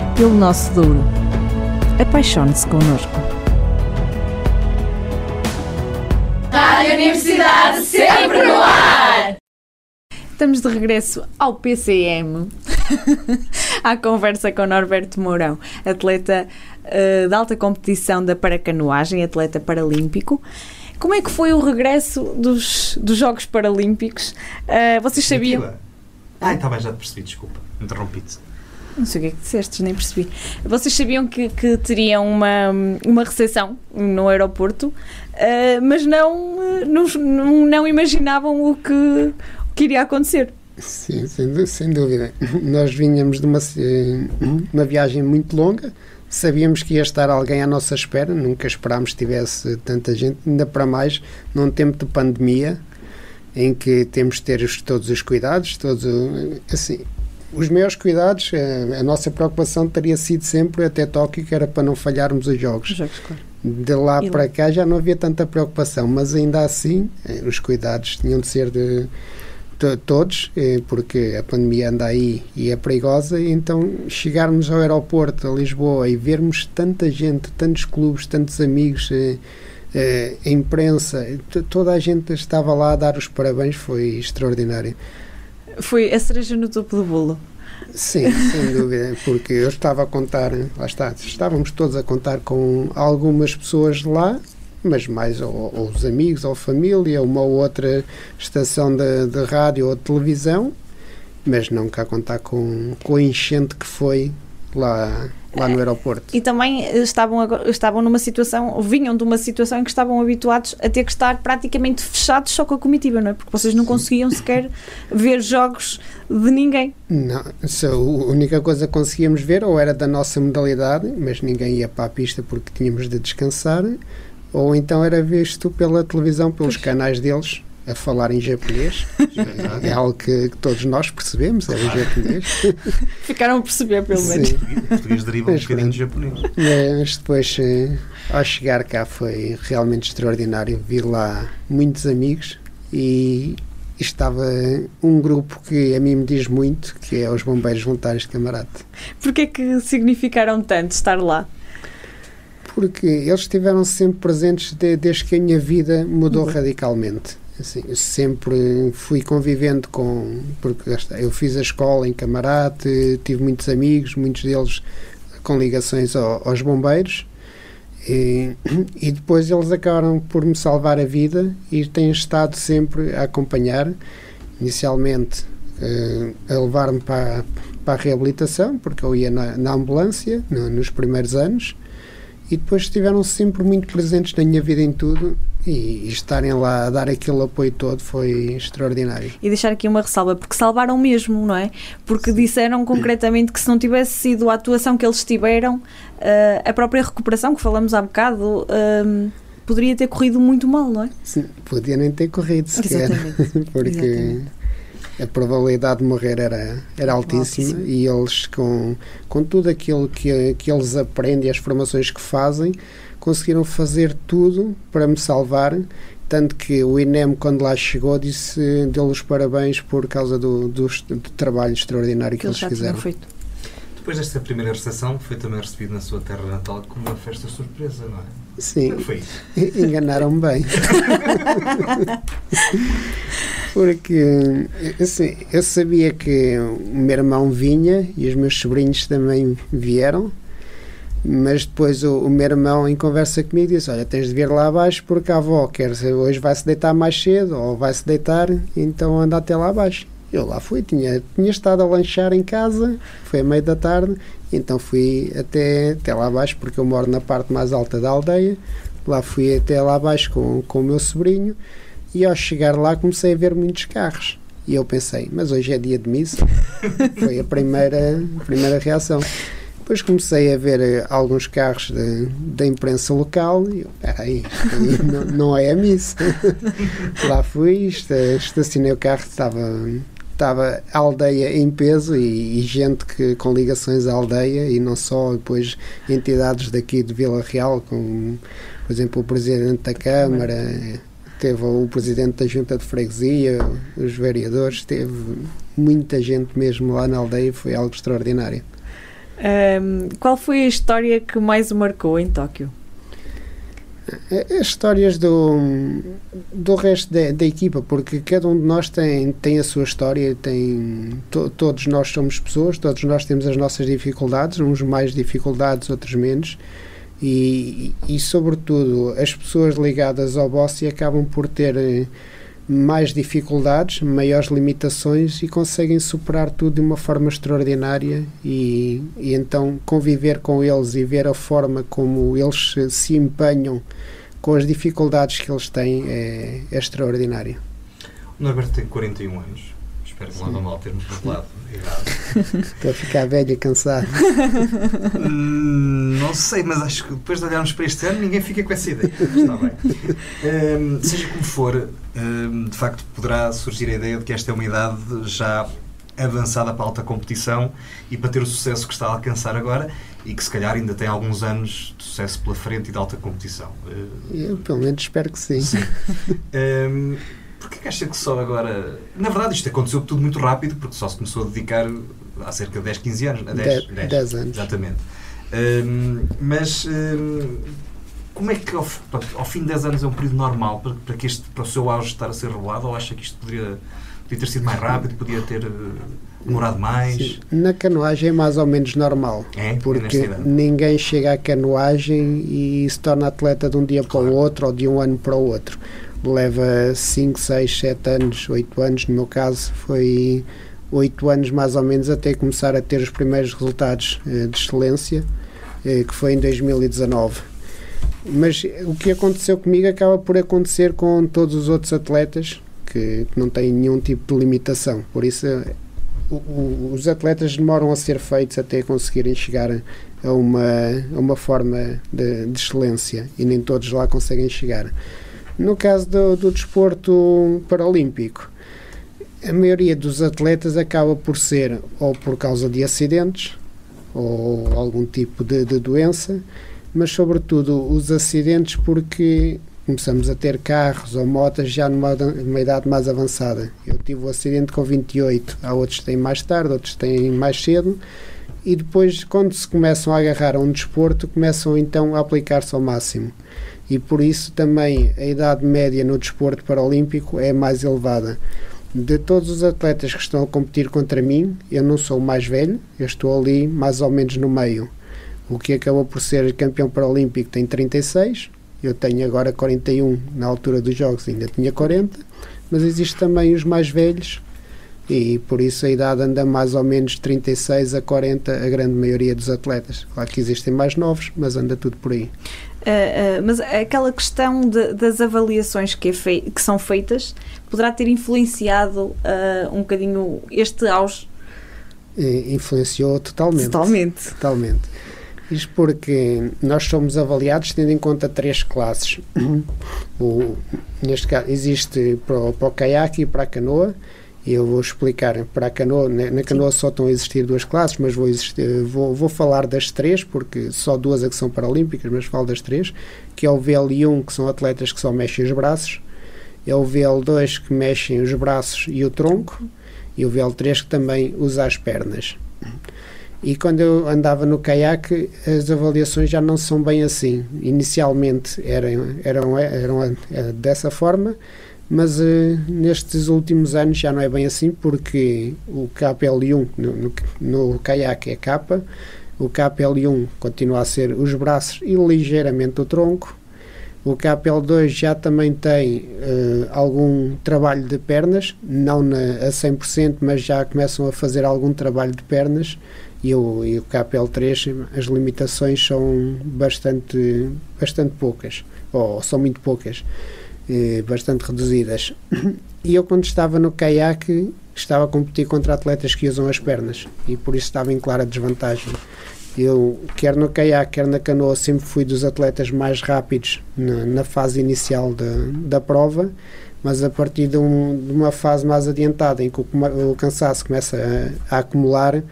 Speaker 2: pelo nosso Douro. Apaixone-se connosco.
Speaker 4: Rádio Universidade sempre no ar!
Speaker 2: Estamos de regresso ao PCM, à conversa com Norberto Mourão, atleta uh, de alta competição da paracanoagem, atleta paralímpico. Como é que foi o regresso dos, dos Jogos Paralímpicos? Uh, vocês sabiam.
Speaker 1: Ah, está bem, já te percebi, desculpa, interrompi-te.
Speaker 2: Não sei o que é que disseste, nem percebi. Vocês sabiam que, que teriam uma, uma recepção no aeroporto, uh, mas não, não, não imaginavam o que, o que iria acontecer.
Speaker 3: Sim, sem, sem dúvida. Nós vinhamos de uma, uma viagem muito longa, sabíamos que ia estar alguém à nossa espera, nunca esperámos que tivesse tanta gente, ainda para mais num tempo de pandemia, em que temos de ter os, todos os cuidados, todos, assim, os maiores cuidados, eh, a nossa preocupação teria sido sempre até Tóquio, que era para não falharmos os jogos. Os jogos claro. De lá e para lá. cá já não havia tanta preocupação, mas ainda assim eh, os cuidados tinham de ser de, de todos, eh, porque a pandemia anda aí e é perigosa, e então chegarmos ao aeroporto a Lisboa e vermos tanta gente, tantos clubes, tantos amigos, a imprensa, toda a gente estava lá a dar os parabéns, foi extraordinário.
Speaker 2: Foi a cereja no topo do bolo.
Speaker 3: Sim, sem dúvida, porque eu estava a contar, lá está, estávamos todos a contar com algumas pessoas lá, mas mais ou, ou os amigos, ou família, uma ou outra estação de, de rádio ou de televisão, mas nunca a contar com, com a enchente que foi lá lá no aeroporto.
Speaker 2: E também eh, estavam, estavam numa situação, vinham de uma situação em que estavam habituados a ter que estar praticamente fechados só com a comitiva, não é? Porque vocês não conseguiam sequer ver jogos de ninguém.
Speaker 3: Não, só a única coisa que conseguíamos ver ou era da nossa modalidade, mas ninguém ia para a pista porque tínhamos de descansar, ou então era visto pela televisão, pelos pois. canais deles, a falar em japonês. é, é algo que, que, todos nós percebemos, é o japonês.
Speaker 2: Ficaram a perceber, pelo menos. Sim.
Speaker 1: O português deriva um bocadinho de japonês.
Speaker 3: Mas depois, eh, ao chegar cá, foi realmente extraordinário. Vi lá muitos amigos e estava um grupo que a mim me diz muito, que é os Bombeiros Voluntários de Camarate.
Speaker 2: Porquê que significaram tanto estar lá?
Speaker 3: Porque eles estiveram sempre presentes de, desde que a minha vida mudou uhum. radicalmente. Assim, sempre fui convivendo com. Porque eu fiz a escola em Camarate, tive muitos amigos, muitos deles com ligações ao, aos bombeiros. E, e, depois eles acabaram por me salvar a vida e têm estado sempre a acompanhar, inicialmente uh, a levar-me para, para a reabilitação, porque eu ia na, na ambulância no, nos primeiros anos, e depois estiveram sempre muito presentes na minha vida em tudo e, estarem lá a dar aquele apoio todo foi extraordinário.
Speaker 2: E deixar aqui uma ressalva, porque salvaram mesmo, não é? Porque disseram concretamente que se não tivesse sido a atuação que eles tiveram, uh, a própria recuperação que falamos há bocado. Uh, poderia ter corrido muito mal, não é?
Speaker 3: Sim, podia nem ter corrido sequer. Exatamente. porque
Speaker 2: Exatamente.
Speaker 3: a probabilidade de morrer era, era altíssima
Speaker 2: Altíssimo.
Speaker 3: e eles, com, com tudo aquilo que, que eles aprendem, as formações que fazem, conseguiram fazer tudo para me salvar. Tanto que o INEM, quando lá chegou, disse, deu os parabéns por causa do, do, do trabalho extraordinário que,
Speaker 2: que eles
Speaker 3: fizeram.
Speaker 2: feito.
Speaker 1: Depois desta primeira recepção, foi também recebido na sua terra natal como uma festa surpresa, não é?
Speaker 3: Sim,
Speaker 1: é foi isso?
Speaker 3: Enganaram-me bem. Porque assim, eu sabia que o meu irmão vinha e os meus sobrinhos também vieram, mas depois o, o meu irmão, em conversa comigo, disse: Olha, tens de vir lá abaixo porque a avó quer, hoje vai-se deitar mais cedo ou vai-se deitar, então anda até lá abaixo. Eu lá fui, tinha, tinha estado a lanchar em casa, foi a meio da tarde, então fui até, até lá abaixo, porque eu moro na parte mais alta da aldeia. Lá fui até lá abaixo com, com o meu sobrinho e ao chegar lá comecei a ver muitos carros. E eu pensei, mas hoje é dia de missa? Foi a primeira, a primeira reação. Depois comecei a ver eh, alguns carros da imprensa local e eu, peraí, não, não é a missa. Lá fui, esta- estacionei o carro, estava, estava a aldeia em peso e, e gente que, com ligações à aldeia e não só, depois entidades daqui de Vila Real, como por exemplo o Presidente da Câmara, teve o Presidente da Junta de Freguesia, os vereadores, teve muita gente mesmo lá na aldeia, foi algo extraordinário.
Speaker 2: Ahm, qual foi a história que mais o marcou em Tóquio?
Speaker 3: As histórias do, do resto da, da equipa, porque cada um de nós tem, tem a sua história, tem, to- todos nós somos pessoas, todos nós temos as nossas dificuldades, uns mais dificuldades, outros menos, e, e sobretudo as pessoas ligadas ao Bossi acabam por ter eh, mais dificuldades, maiores limitações e conseguem superar tudo de uma forma extraordinária e, e então conviver com eles e ver a forma como eles se, se empenham com as dificuldades que eles têm é, é extraordinário.
Speaker 1: O Norberto tem 41 anos. Espero que não mal termos revelado a idade.
Speaker 3: Estou a ficar velho e cansado.
Speaker 1: Hum, não sei, mas acho que depois de olharmos para este ano ninguém fica com essa ideia. Está bem. Hum, seja como for, hum, de facto poderá surgir a ideia de que esta é uma idade já avançada para a alta competição e para ter o sucesso que está a alcançar agora e que se calhar ainda tem alguns anos de sucesso pela frente e de alta competição. Hum,
Speaker 3: Eu, pelo menos espero que sim.
Speaker 1: Hum, Porquê que acha que só agora. Na verdade, isto aconteceu tudo muito rápido, porque só se começou a dedicar há cerca de 10, 15 anos. A 10,
Speaker 3: De- 10 anos.
Speaker 1: Exatamente. Hum, mas hum, como é que ao, ao fim de 10 anos é um período normal para, para, que este, para o seu auge estar a ser revelado? Ou acha que isto poderia, podia ter sido mais rápido, podia ter eh, demorado mais?
Speaker 3: Sim. Na canoagem é mais ou menos normal.
Speaker 1: É?
Speaker 3: Porque ninguém chega à canoagem e se torna atleta de um dia para
Speaker 1: Claro.
Speaker 3: o outro ou de um ano para o outro. Leva 5, 6, 7 anos, 8 anos, no meu caso foi 8 anos mais ou menos até começar a ter os primeiros resultados eh, de excelência, eh, que foi em 2019. Mas o que aconteceu comigo acaba por acontecer com todos os outros atletas que, não têm nenhum tipo de limitação. Por isso, os atletas demoram a ser feitos até conseguirem chegar a uma, a uma forma de, de excelência e nem todos lá conseguem chegar. No caso do, do desporto paralímpico, a maioria dos atletas acaba por ser ou por causa de acidentes ou algum tipo de, de doença, mas sobretudo os acidentes porque começamos a ter carros ou motas já numa, numa idade mais avançada. Eu tive o acidente com 28, há outros que têm mais tarde, outros têm mais cedo, e depois, quando se começam a agarrar a um desporto, começam então a aplicar-se ao máximo. E por isso também a idade média no desporto paralímpico é mais elevada. De todos os atletas que estão a competir contra mim, eu não sou o mais velho, eu estou ali mais ou menos no meio. O que acabou por ser campeão paralímpico tem 36, eu tenho agora 41 na altura dos jogos, ainda tinha 40, mas existe também os mais velhos e por isso a idade anda mais ou menos de 36 a 40 a grande maioria dos atletas. Claro que existem mais novos, mas anda tudo por aí.
Speaker 2: Ah, ah, mas aquela questão de- das avaliações que, é fei- que são feitas poderá ter influenciado ah, um bocadinho este auge
Speaker 3: influenciou totalmente.
Speaker 2: totalmente.
Speaker 3: Totalmente. Isto porque nós somos avaliados tendo em conta três classes. O, neste caso, existe para o, para o caiaque e para a canoa, Eu vou explicar para a canoa. Na canoa só estão a existir duas classes, mas vou, existir, vou, vou falar das três, porque só duas é que são paralímpicas, mas falo das três, que é o VL1, que são atletas que só mexem os braços, é o VL2 que mexem os braços e o tronco, e o VL3 que também usa as pernas. E quando eu andava no caiaque, as avaliações já não são bem assim. Inicialmente eram, eram, eram, eram dessa forma, mas uh, nestes últimos anos já não é bem assim, porque o KPL1 no, no, no caiaque é capa, o KPL1 continua a ser os braços e ligeiramente o tronco, o KPL2 já também tem uh, algum trabalho de pernas, não na, a 100%, mas já começam a fazer algum trabalho de pernas. E o, e o KPL3 as limitações são bastante, bastante poucas, ou são muito poucas, eh, bastante reduzidas. E eu quando estava no caiaque estava a competir contra atletas que usam as pernas e por isso estava em clara desvantagem. Eu, quer no caiaque, quer na canoa, sempre fui dos atletas mais rápidos na, na fase inicial da, da prova, mas a partir de, um, de, uma fase mais adiantada, em que o, o cansaço começa a, a acumular,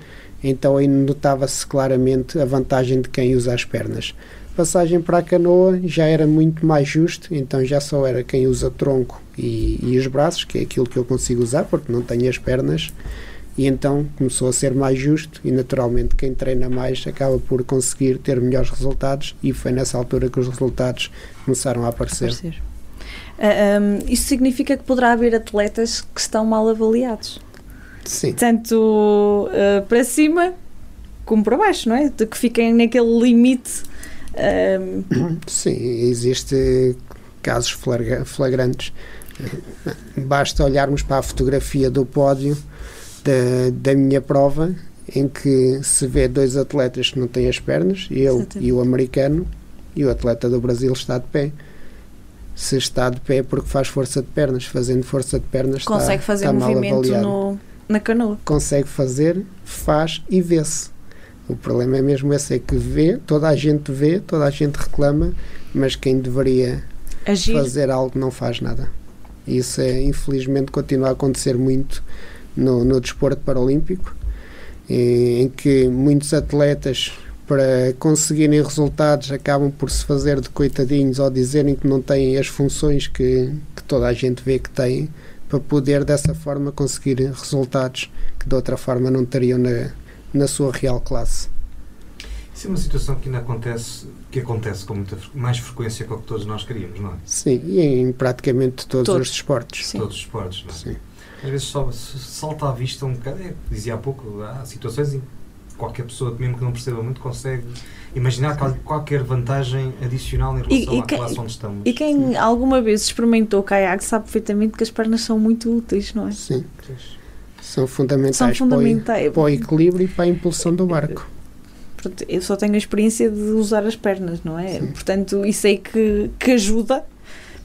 Speaker 3: então aí notava-se claramente a vantagem de quem usa as pernas. Passagem para a canoa já era muito mais justo, então já só era quem usa tronco e, e os braços, que é aquilo que eu consigo usar porque não tenho as pernas, e então começou a ser mais justo e naturalmente quem treina mais acaba por conseguir ter melhores resultados e foi nessa altura que os resultados começaram a aparecer. aparecer.
Speaker 2: Uh, ah, um, isso significa que poderá haver atletas que estão mal avaliados?
Speaker 3: Sim.
Speaker 2: Tanto uh, para cima como para baixo, não é? De que fiquem naquele limite.
Speaker 3: Um... Sim, existe casos flagrantes. Basta olharmos para a fotografia do pódio da, da minha prova, em que se vê dois atletas que não têm as pernas, eu Exatamente. e o americano, e o atleta do Brasil está de pé se está de pé é porque faz força de pernas. Fazendo força de pernas
Speaker 2: consegue
Speaker 3: está,
Speaker 2: fazer
Speaker 3: está
Speaker 2: movimento no, na canoa.
Speaker 3: Consegue fazer, faz e vê-se. O problema é mesmo esse, é que vê, toda a gente vê, toda a gente reclama, mas quem deveria Agir. fazer algo não faz nada. Isso é, infelizmente, continua a acontecer muito no, no desporto paralímpico, em que muitos atletas para conseguirem resultados acabam por se fazer de coitadinhos ou dizerem que não têm as funções que, que toda a gente vê que têm para poder dessa forma conseguir resultados que de outra forma não teriam na, na sua real classe.
Speaker 1: Isso é uma situação que ainda acontece, que acontece com muita mais frequência com o que todos nós queríamos, não é?
Speaker 3: Sim, e em praticamente todos, todos. os desportos.
Speaker 1: Sim. Todos os esportes, não é? Sim. Às vezes só salta à vista um bocado, é, dizia há pouco, há situações em que qualquer pessoa, mesmo que não perceba muito, consegue imaginar qualquer vantagem adicional em relação e, e à quem, classe onde estamos.
Speaker 2: E quem alguma vez experimentou caiaque sabe perfeitamente que as pernas são muito úteis, não é?
Speaker 3: Sim. São fundamentais, são fundamentais. Para, o, para o equilíbrio e para a impulsão do barco.
Speaker 2: Eu só tenho a experiência de usar as pernas, não é? Sim. Portanto, isso aí que, que ajuda.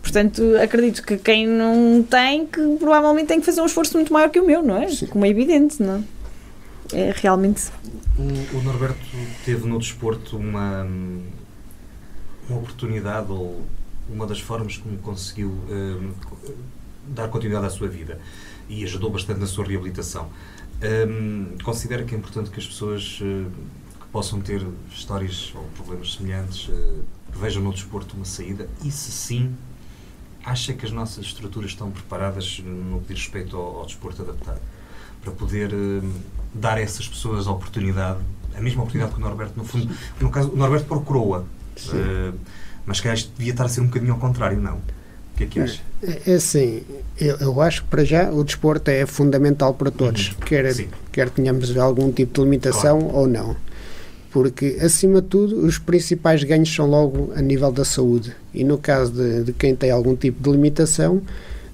Speaker 2: Portanto, acredito que quem não tem, que provavelmente tem que fazer um esforço muito maior que o meu, não é? Sim. Como é evidente, não é? é realmente.
Speaker 1: O, o, Norberto teve no desporto uma, uma oportunidade ou uma das formas como conseguiu um, dar continuidade à sua vida e ajudou bastante na sua reabilitação. Um, considera que é importante que as pessoas uh, que possam ter histórias ou problemas semelhantes uh, vejam no desporto uma saída e, se sim, acha que as nossas estruturas estão preparadas no que diz respeito ao, ao desporto adaptado para poder uh, dar a essas pessoas a oportunidade, a mesma oportunidade que o Norberto, no fundo, no caso, o Norberto procurou-a, uh, mas que devia estar a ser um bocadinho ao contrário, não? O que é que acha?
Speaker 3: É, é assim, eu, eu, acho que para já o desporto é fundamental para todos, uhum. quer, quer tenhamos algum tipo de limitação claro. ou não. Porque, acima de tudo, os principais ganhos são logo a nível da saúde. E no caso de, de quem tem algum tipo de limitação,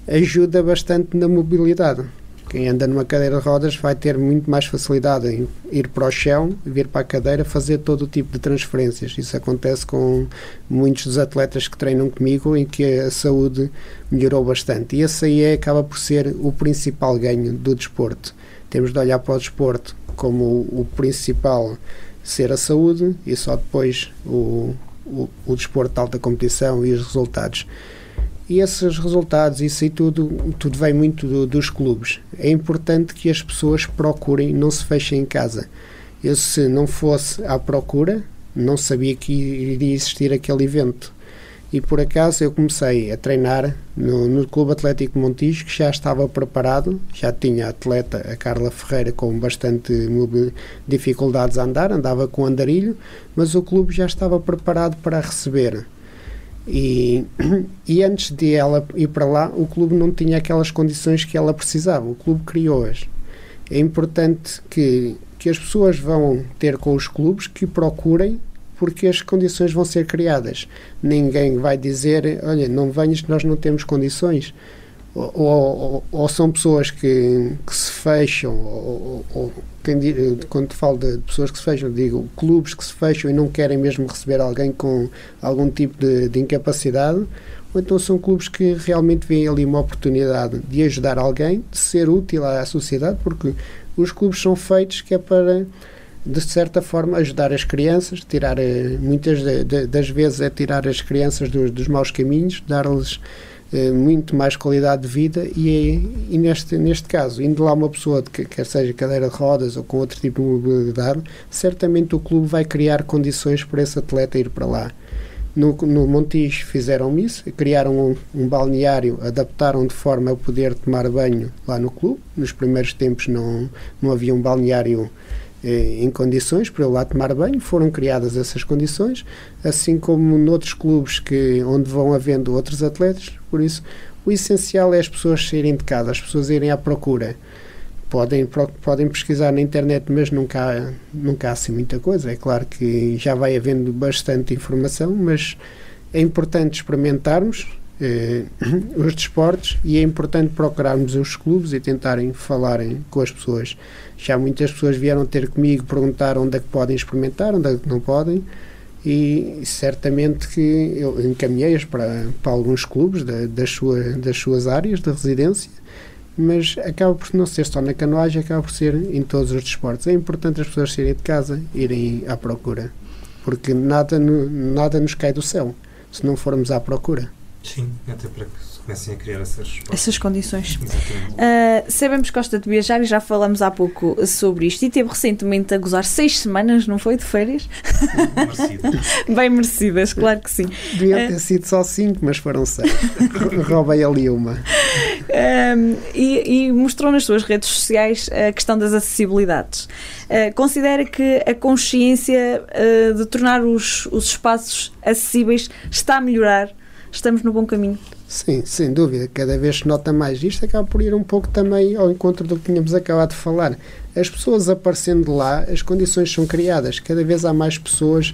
Speaker 3: ajuda bastante na mobilidade quem anda numa cadeira de rodas vai ter muito mais facilidade em ir para o chão, vir para a cadeira, fazer todo o tipo de transferências. Isso acontece com muitos dos atletas que treinam comigo, em que a saúde melhorou bastante. E esse aí é, acaba por ser o principal ganho do desporto. Temos de olhar para o desporto como o, o principal ser a saúde e só depois o, o, o desporto de alta competição e os resultados. E esses resultados, isso aí tudo, tudo vem muito do, dos clubes. É importante que as pessoas procurem, não se fechem em casa. Eu, se não fosse à procura, não sabia que iria existir aquele evento. E por acaso eu comecei a treinar no, no Clube Atlético Montijo, que já estava preparado, já tinha a atleta, a Carla Ferreira, com bastante dificuldades a andar, andava com andarilho, mas o clube já estava preparado para receber. E, e antes de ela ir para lá, o clube não tinha aquelas condições que ela precisava, o clube criou-as. É importante que, que as pessoas vão ter com os clubes que procurem porque as condições vão ser criadas. Ninguém vai dizer, olha, não venhas, nós não temos condições. Ou, ou, ou são pessoas que, que se fecham, ou, ou quando falo de pessoas que se fecham, digo clubes que se fecham e não querem mesmo receber alguém com algum tipo de, de incapacidade, ou então são clubes que realmente veem ali uma oportunidade de ajudar alguém, de ser útil à sociedade, porque os clubes são feitos que é para de certa forma ajudar as crianças, tirar eh, muitas das vezes é tirar as crianças dos, dos maus caminhos, dar-lhes muito mais qualidade de vida e, e, neste, neste caso, indo lá uma pessoa de, quer seja cadeira de rodas ou com outro tipo de mobilidade, certamente o clube vai criar condições para esse atleta ir para lá. No, no Montijo fizeram isso, criaram um, um, balneário, adaptaram de forma a poder tomar banho lá no clube. Nos primeiros tempos não, não havia um balneário eh, em condições para eu lá tomar banho, foram criadas essas condições, assim como noutros clubes que, onde vão havendo outros atletas, por isso o essencial é as pessoas saírem de casa, as pessoas irem à procura. Podem, podem pesquisar na internet, mas nunca há, nunca há assim muita coisa. É claro que já vai havendo bastante informação, mas é importante experimentarmos, eh, os desportos e é importante procurarmos os clubes e tentarem falarem com as pessoas. Já muitas pessoas vieram ter comigo perguntar onde é que podem experimentar, onde é que não podem e certamente que eu encaminhei-as para, para alguns clubes da, das, sua, das suas áreas de residência mas acaba por não ser só na canoagem, acaba por ser em todos os desportos. É importante as pessoas saírem de casa, irem à procura, porque nada, nada nos cai do céu se não formos à procura.
Speaker 1: Sim, até para que se comecem a criar essas,
Speaker 2: essas condições. Uh, sabemos que gosta de viajar e já falamos há pouco sobre isto. E teve recentemente a gozar seis semanas, não foi? De férias?
Speaker 1: Merecidas.
Speaker 2: Bem merecidas, claro que sim.
Speaker 3: Deviam ter uh, sido só cinco, mas foram seis. Roubei ali uma.
Speaker 2: Uh, e, e, mostrou nas suas redes sociais a questão das acessibilidades. Uh, considera que a consciência uh, de tornar os, os espaços acessíveis está a melhorar estamos no bom caminho.
Speaker 3: Sim, sem dúvida. Cada vez se nota mais isto, acaba por ir um pouco também ao encontro do que tínhamos acabado de falar. As pessoas aparecendo lá, as condições são criadas. Cada vez há mais pessoas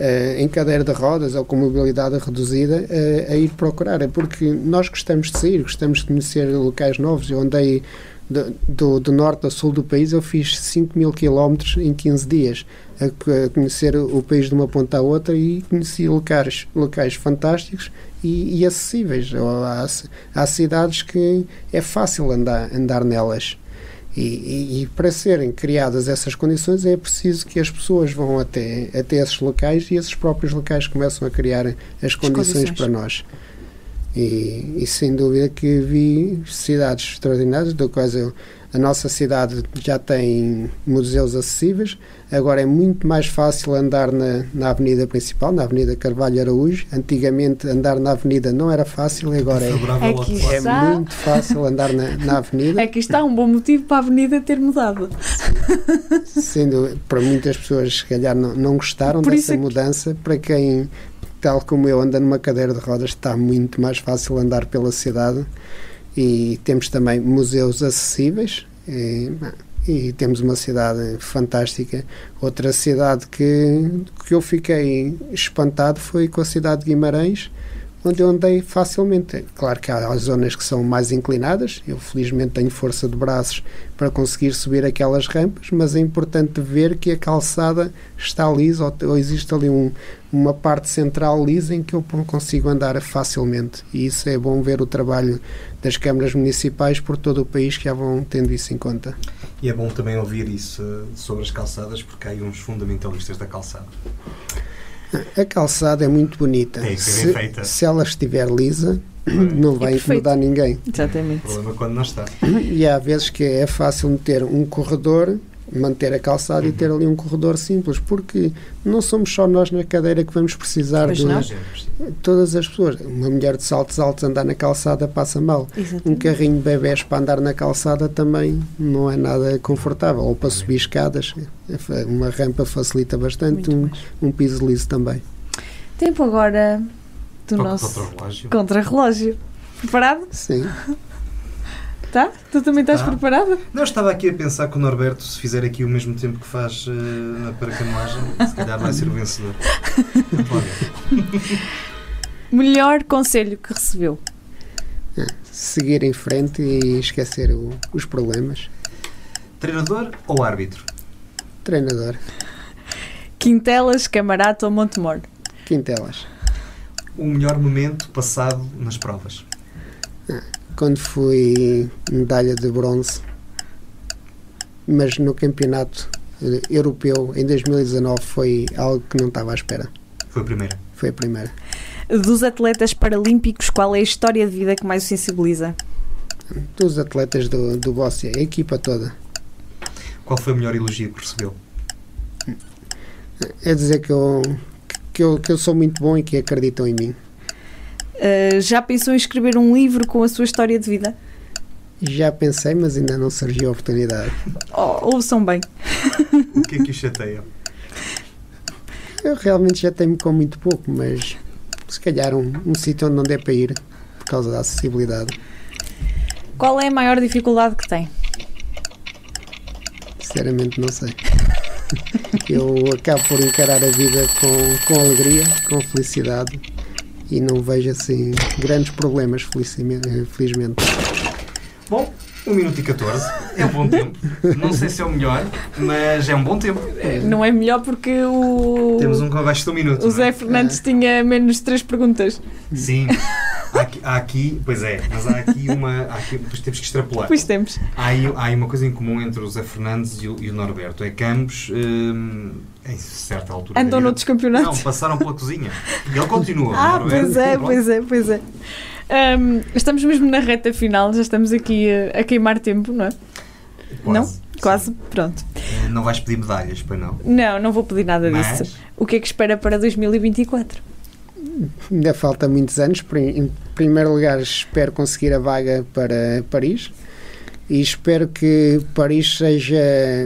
Speaker 3: Uh, em cadeira de rodas ou com mobilidade reduzida uh, a ir procurar. É porque nós gostamos de sair, gostamos de conhecer locais novos. Eu andei do, do, do, norte a sul do país, eu fiz 5 mil quilómetros em 15 dias a, a, conhecer o país de uma ponta à outra e conheci locais, locais fantásticos e, e acessíveis. Há, há, cidades que é fácil andar, andar nelas. E, e, e, para serem criadas essas condições é preciso que as pessoas vão até, até esses locais e esses próprios locais começam a criar as condições, as condições. para nós. E, e, sem dúvida que vi cidades extraordinárias, do quais eu, a nossa cidade já tem museus acessíveis, agora é muito mais fácil andar na, na avenida principal, na Avenida Carvalho Araújo. Antigamente andar na avenida não era fácil, agora é, é, é muito fácil andar na, na avenida.
Speaker 2: Aqui está um bom motivo para a avenida ter mudado.
Speaker 3: Sendo, para muitas pessoas, se calhar, não, não gostaram Por dessa mudança. Para quem tal como eu ando numa cadeira de rodas, está muito mais fácil andar pela cidade e temos também museus acessíveis e, e temos uma cidade fantástica. Outra cidade que, que eu fiquei espantado foi com a cidade de Guimarães, onde eu andei facilmente. Claro que há zonas que são mais inclinadas, eu felizmente tenho força de braços para conseguir subir aquelas rampas, mas é importante ver que a calçada está lisa ou, ou existe ali um, uma parte central lisa em que eu consigo andar facilmente. E isso é bom ver o trabalho das câmaras municipais por todo o país que já vão tendo isso em conta.
Speaker 1: E é bom também ouvir isso eh, sobre as calçadas, porque há aí uns fundamentalistas da calçada.
Speaker 3: A calçada é muito bonita.
Speaker 1: É, se,
Speaker 3: se ela estiver lisa, não vai
Speaker 2: perfeito.
Speaker 3: incomodar ninguém.
Speaker 1: O
Speaker 2: Exatamente.
Speaker 1: problema é quando não está.
Speaker 3: E há vezes que é fácil meter um corredor, manter a calçada e ter ali um corredor simples, porque não somos só nós na cadeira que vamos precisar
Speaker 2: Pois
Speaker 3: de
Speaker 2: não.
Speaker 3: todas as pessoas. Uma mulher de saltos altos andar na calçada passa mal. Um
Speaker 2: Exatamente.
Speaker 3: carrinho de bebés para andar na calçada também não é nada confortável. Ou para subir escadas, uma rampa facilita bastante, um, um piso liso também.
Speaker 2: Tempo agora do
Speaker 1: Toca
Speaker 2: nosso
Speaker 1: contra
Speaker 2: contra-relógio. Preparado?
Speaker 3: Sim.
Speaker 2: Tá? Tu também estás
Speaker 1: Tá.
Speaker 2: preparado?
Speaker 1: Não, estava aqui a pensar que o Norberto, se fizer aqui o mesmo tempo que faz eh, na paracanoagem, se calhar vai ser o vencedor.
Speaker 2: Melhor conselho que recebeu?
Speaker 3: Seguir em frente e esquecer o- os problemas.
Speaker 1: Treinador ou árbitro?
Speaker 3: Treinador.
Speaker 2: Quintelas, Camarata ou Montemor?
Speaker 3: Quintelas.
Speaker 1: O melhor momento passado nas provas?
Speaker 3: Quando fui medalha de bronze, mas no campeonato eh, europeu em 2019 foi algo que não estava à espera.
Speaker 1: Foi a primeira.
Speaker 3: Foi a primeira.
Speaker 2: Dos atletas paralímpicos, qual é a história de vida que mais o sensibiliza?
Speaker 3: Dos atletas do, do Bóssia, a equipa toda.
Speaker 1: Qual foi o melhor elogio que recebeu?
Speaker 3: É dizer que eu, que, eu, que eu sou muito bom e que acreditam em mim.
Speaker 2: Uh, já pensou em escrever um livro com a sua história de vida?
Speaker 3: Já pensei, mas ainda não surgiu a oportunidade.
Speaker 2: Oh, ouçam bem.
Speaker 1: O que é que o chateia?
Speaker 3: Eu realmente já tenho com muito pouco, mas se calhar um, um sítio onde não der para ir por causa da acessibilidade.
Speaker 2: Qual é a maior dificuldade que tem?
Speaker 3: Sinceramente não sei. Eu acabo por encarar a vida com, com alegria, com felicidade e não vejo assim grandes problemas, felizmente. felizmente.
Speaker 1: Bom, 1 minuto e 14. É um bom tempo. Não sei se é o melhor, mas é um bom tempo.
Speaker 2: Não é melhor porque o,
Speaker 1: Temos um com abaixo de um minuto.
Speaker 2: o
Speaker 1: é?
Speaker 2: Zé Fernandes tinha menos três perguntas.
Speaker 1: Sim. Há aqui, há aqui- pois é, mas há aqui uma. Há aqui, depois temos que extrapolar.
Speaker 2: Pois temos.
Speaker 1: Há aí, há aí uma coisa em comum entre o Zé Fernandes e o, e o Norberto. É que ambos, hum, em certa altura. da
Speaker 2: Andam noutros campeonatos.
Speaker 1: Não, passaram pela cozinha. E ele continua.
Speaker 2: Ah,
Speaker 1: Norberto,
Speaker 2: pois é,
Speaker 1: pronto.
Speaker 2: pois é, pois é. Estamos mesmo na reta final, já estamos aqui a, a queimar tempo, não é?
Speaker 1: Quase.
Speaker 2: Quase,
Speaker 1: Sim.
Speaker 2: pronto.
Speaker 1: Eh, Não vais pedir medalhas, pois não.
Speaker 2: Não, não vou pedir nada
Speaker 1: Mas,
Speaker 2: disso. O que é que espera para 2024?
Speaker 3: Ainda falta muitos anos. Em primeiro lugar, espero conseguir a vaga para Paris e espero que Paris seja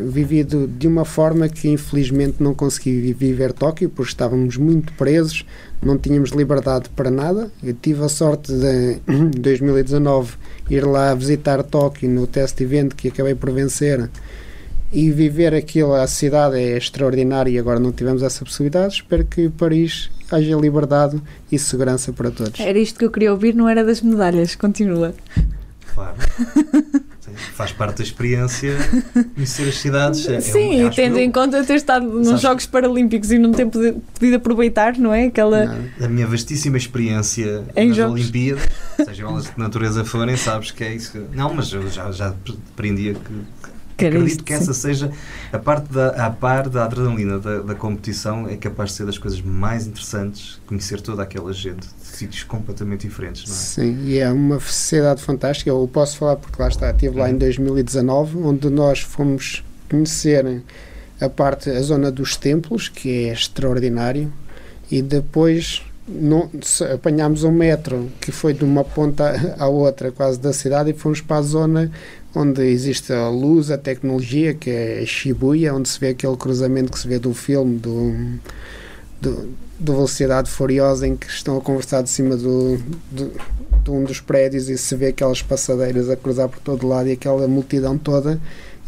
Speaker 3: vivido de uma forma que infelizmente não consegui vi- viver Tóquio, porque estávamos muito presos, não tínhamos liberdade para nada. Eu tive a sorte de, em 2019, ir lá visitar Tóquio no test event que acabei por vencer e viver aquilo, a cidade é extraordinária e agora não tivemos essa possibilidade. Espero que Paris haja liberdade e segurança para todos.
Speaker 2: Era isto que eu queria ouvir, não era das medalhas. Continua.
Speaker 1: claro. Sim, Faz parte da experiência conhecer as cidades. É- é um-
Speaker 2: Sim, e tendo
Speaker 1: eu,
Speaker 2: em conta ter estado nos
Speaker 1: Sabes-
Speaker 2: Jogos Paralímpicos e não ter podi- podido aproveitar, não é? Aquela.
Speaker 3: Não,
Speaker 1: A minha vastíssima experiência
Speaker 2: Em
Speaker 1: nas
Speaker 2: jogos.
Speaker 1: Olimpíadas, sejam elas de natureza forem, sabes que é isso. que- Não, mas eu já, já aprendia que. Acredito
Speaker 2: isto,
Speaker 1: que
Speaker 2: sim.
Speaker 1: essa seja a parte da, a par da adrenalina da, da competição é capaz de ser das coisas mais interessantes conhecer toda aquela gente de sítios completamente diferentes, não é?
Speaker 3: Sim, e é uma sociedade fantástica. Eu posso falar porque lá está, estive lá em 2019, onde nós fomos conhecer a parte, a zona dos templos, que é extraordinário, e depois não, apanhámos um metro que foi de uma ponta à outra, quase da cidade, e fomos para a zona onde existe a luz, a tecnologia, que é Shibuya, onde se vê aquele cruzamento que se vê do filme do, do, do Velocidade Furiosa, em que estão a conversar de cima do, do, de um dos prédios e se vê aquelas passadeiras a cruzar por todo lado e aquela multidão toda.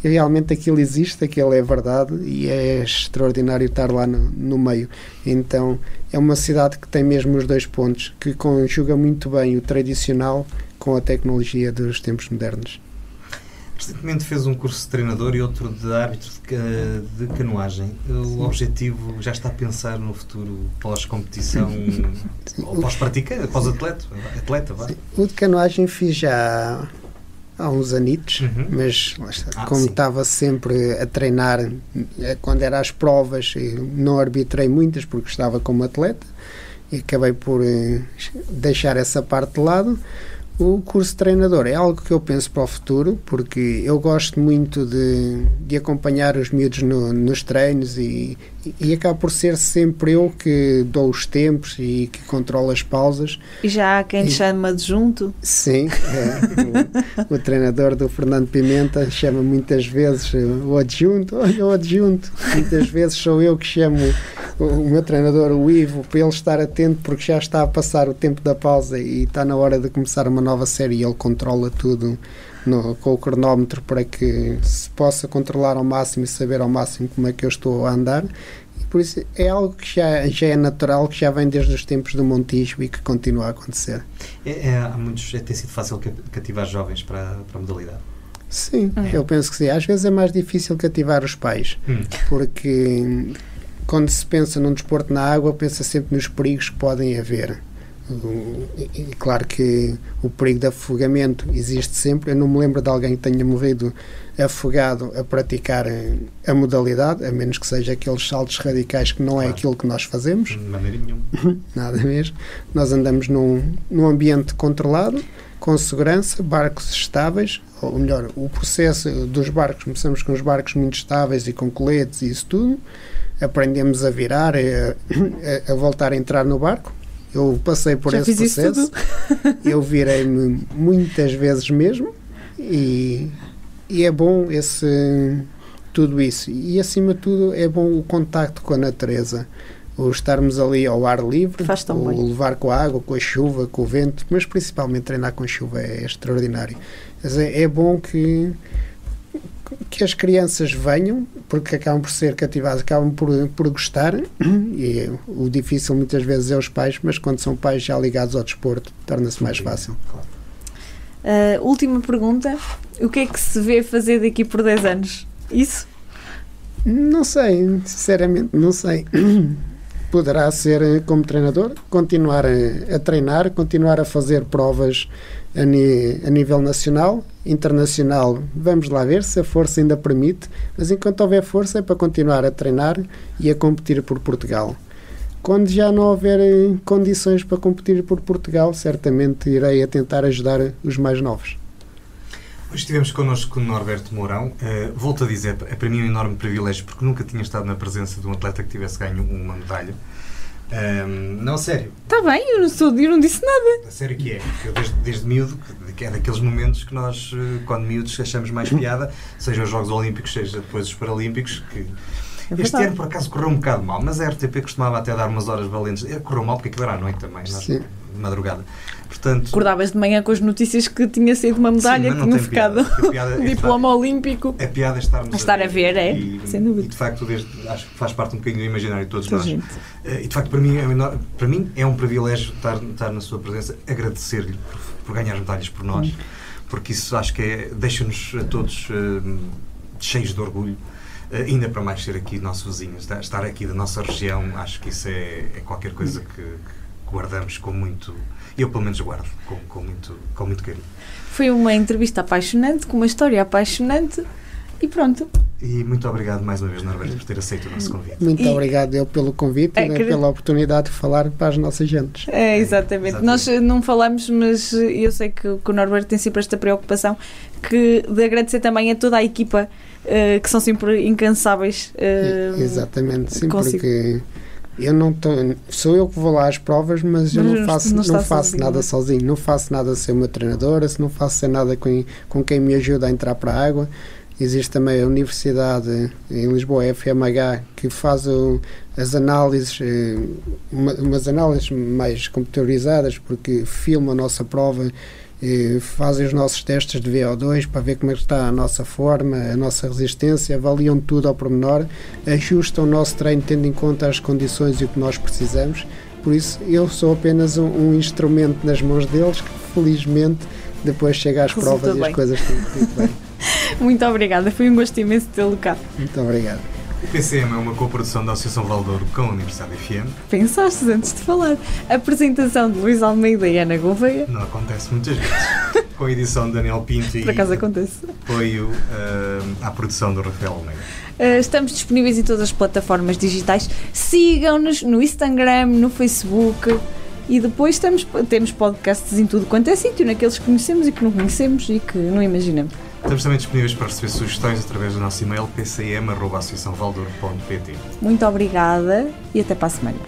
Speaker 3: E realmente aquilo existe, aquilo é verdade e é extraordinário estar lá no, no meio. Então é uma cidade que tem mesmo os dois pontos, que conjuga muito bem o tradicional com a tecnologia dos tempos modernos.
Speaker 1: Recentemente fez um curso de treinador e outro de árbitro de, ca- de canoagem. O objetivo já está a pensar no futuro pós-competição ou pós-praticante, pós-atleta, atleta, vá.
Speaker 3: O de canoagem fiz já há uns anitos,
Speaker 1: Uhum.
Speaker 3: mas
Speaker 1: Ah,
Speaker 3: como
Speaker 1: sim.
Speaker 3: estava sempre a treinar, eh, quando era as provas, eu não arbitrei muitas porque estava como atleta e acabei por eh, deixar essa parte de lado. O curso de treinador é algo que eu penso para o futuro, porque eu gosto muito de, de acompanhar os miúdos no, nos treinos e, e acaba por ser sempre eu que dou os tempos e que controlo as pausas.
Speaker 2: E já há quem
Speaker 3: E-
Speaker 2: chama de junto?
Speaker 3: Sim, é, o, o treinador do Fernando Pimenta chama muitas vezes o adjunto, olha o adjunto. Muitas vezes sou eu que chamo o, meu treinador, o Ivo, para ele estar atento porque já está a passar o tempo da pausa e está na hora de começar uma nova série e ele controla tudo no- com o cronómetro para que se possa controlar ao máximo e saber ao máximo como é que eu estou a andar. E por isso é algo que já, já é natural, que já vem desde os tempos do Montijo e que continua a acontecer.
Speaker 1: É, é, há muitos, é, tem sido fácil ca- cativar jovens para, para a modalidade.
Speaker 3: Sim,
Speaker 2: Hum.
Speaker 3: eu penso que sim. Às vezes é mais difícil cativar os pais,
Speaker 1: Hum.
Speaker 3: porque quando se pensa num desporto na água, pensa sempre nos perigos que podem haver. E, claro que o perigo de afogamento existe sempre. Eu não me lembro de alguém que tenha morrido afogado a praticar eh, a modalidade, a menos que seja aqueles saltos radicais que não é
Speaker 1: Claro.
Speaker 3: aquilo que nós fazemos
Speaker 1: De maneira nenhuma.
Speaker 3: nada mesmo. Nós andamos num, num ambiente controlado, com segurança, barcos estáveis, ou melhor, o processo dos barcos, começamos com os barcos muito estáveis e com coletes e isso tudo, aprendemos a virar, a, a- a voltar a entrar no barco. Eu passei por
Speaker 2: Já
Speaker 3: esse processo, eu virei-me muitas vezes mesmo e, e é bom esse tudo isso. E acima de tudo é bom o contacto com a natureza. O estarmos ali ao ar livre, o
Speaker 2: bem.
Speaker 3: levar com a água, com a chuva, com o vento, mas principalmente treinar com chuva é extraordinário. Mas é, é bom que, que as crianças venham, porque acabam por ser cativadas, acabam por, por gostar, e o difícil muitas vezes é os pais, mas quando são pais já ligados ao desporto, torna-se mais fácil.
Speaker 1: Claro.
Speaker 2: Uh, última pergunta: o que é que se vê fazer daqui por 10 anos? Isso?
Speaker 3: Não sei, sinceramente, não sei. Poderá ser eh, como treinador, continuar a, a treinar, continuar a fazer provas a, ni- a nível nacional, internacional. Vamos lá ver se a força ainda permite, mas enquanto houver força é para continuar a treinar e a competir por Portugal. Quando já não houver eh, condições para competir por Portugal, certamente irei a tentar ajudar os mais novos.
Speaker 1: Estivemos connosco o Norberto Mourão. Uh, volto a dizer, é para mim um enorme privilégio porque nunca tinha estado na presença de um atleta que tivesse ganho uma medalha. Um, não, a sério,
Speaker 2: Está Tá bem, eu não, sou, eu não disse nada.
Speaker 1: a sério que é. Eu desde, desde miúdo, que- é daqueles momentos que nós, eh, quando miúdos, achamos mais piada, seja os Jogos Olímpicos, seja depois os Paralímpicos, que
Speaker 2: É
Speaker 1: este ano por acaso correu um bocado mal, mas a RTP costumava até dar umas horas valentes. Eh, Correu mal porque aquilo era à noite também,
Speaker 3: Sim.
Speaker 1: de madrugada. Portanto,
Speaker 2: Acordavas de manhã com as notícias que tinha sido uma medalha,
Speaker 1: Sim,
Speaker 2: que tinha ficado
Speaker 1: a piada
Speaker 2: um
Speaker 1: é
Speaker 2: diploma olímpico.
Speaker 1: a piada é estarmos
Speaker 2: A estar a ver, é,
Speaker 1: E,
Speaker 2: sem dúvida.
Speaker 1: E de facto, desde, acho que faz parte um bocadinho do imaginário de todos
Speaker 2: Toda
Speaker 1: nós.
Speaker 2: gente.
Speaker 1: Eh, E de facto, para mim, é um para mim é um privilégio estar, estar na sua presença, agradecer-lhe por, por ganhar medalhas por nós, porque isso acho que é, deixa-nos a todos eh, cheios de orgulho. Eh, ainda para mais ser aqui nosso vizinho, estar, estar aqui da nossa região, acho que isso é, é qualquer coisa que, que guardamos com muito. Eu, pelo menos, guardo com, com, muito, com muito carinho.
Speaker 2: Foi uma entrevista apaixonante, com uma história apaixonante e pronto.
Speaker 1: E muito obrigado mais uma vez, Norberto, por ter aceito o nosso convite.
Speaker 3: Muito
Speaker 2: E-
Speaker 3: obrigado eu pelo convite
Speaker 2: É,
Speaker 3: e né,
Speaker 2: queria-
Speaker 3: pela oportunidade de falar para as nossas gentes.
Speaker 2: É, exatamente.
Speaker 1: Exatamente.
Speaker 2: Nós eh, não falamos, mas eh, eu sei que, que o Norberto tem sempre esta preocupação que de agradecer também a toda a equipa eh, que são sempre incansáveis. eh,
Speaker 3: Exatamente, sim,
Speaker 2: consigo.
Speaker 3: porque eu não tô, sou eu que vou lá às provas, mas eu
Speaker 2: Mas
Speaker 3: não
Speaker 2: não-
Speaker 3: faço,
Speaker 2: não
Speaker 3: não faço
Speaker 2: sozinho,
Speaker 3: nada
Speaker 2: não é?
Speaker 3: sozinho, não faço nada sem uma treinadora, se não faço sem nada com, com quem me ajuda a entrar para a água. Existe também a Universidade em Lisboa, a FMH, que faz o- as análises, eh, uma- umas análises mais computadorizadas, porque filma a nossa prova, fazem os nossos testes de VO2 para ver como é está a nossa forma, a nossa resistência, avaliam tudo ao pormenor, ajustam o nosso treino tendo em conta as condições e o que nós precisamos. Por isso, eu sou apenas um, um instrumento nas mãos deles que, felizmente, depois chega às
Speaker 2: Resulta
Speaker 3: provas e
Speaker 2: bem.
Speaker 3: as coisas têm corrido bem.
Speaker 2: Muito obrigada, foi um gosto imenso tê-lo cá.
Speaker 3: Muito obrigado.
Speaker 1: O PCM é uma coprodução da Associação Valdouro com a Universidade FM.
Speaker 2: Pensaste antes de falar. Apresentação de Luís Almeida e Ana Gouveia.
Speaker 1: Não acontece muitas vezes. com a edição de Daniel Pinto e
Speaker 2: Por acaso acontece.
Speaker 1: apoio uh, à produção do Rafael Almeida.
Speaker 2: Uh, estamos disponíveis em todas as plataformas digitais. Sigam-nos no Instagram, no Facebook. E depois temos, temos podcasts em tudo quanto é sítio, naqueles que conhecemos e que não conhecemos e que não imaginamos.
Speaker 1: Estamos também disponíveis para receber sugestões através do nosso e-mail pcm.associaçãovaldouro.pt
Speaker 2: Muito obrigada e até para a semana.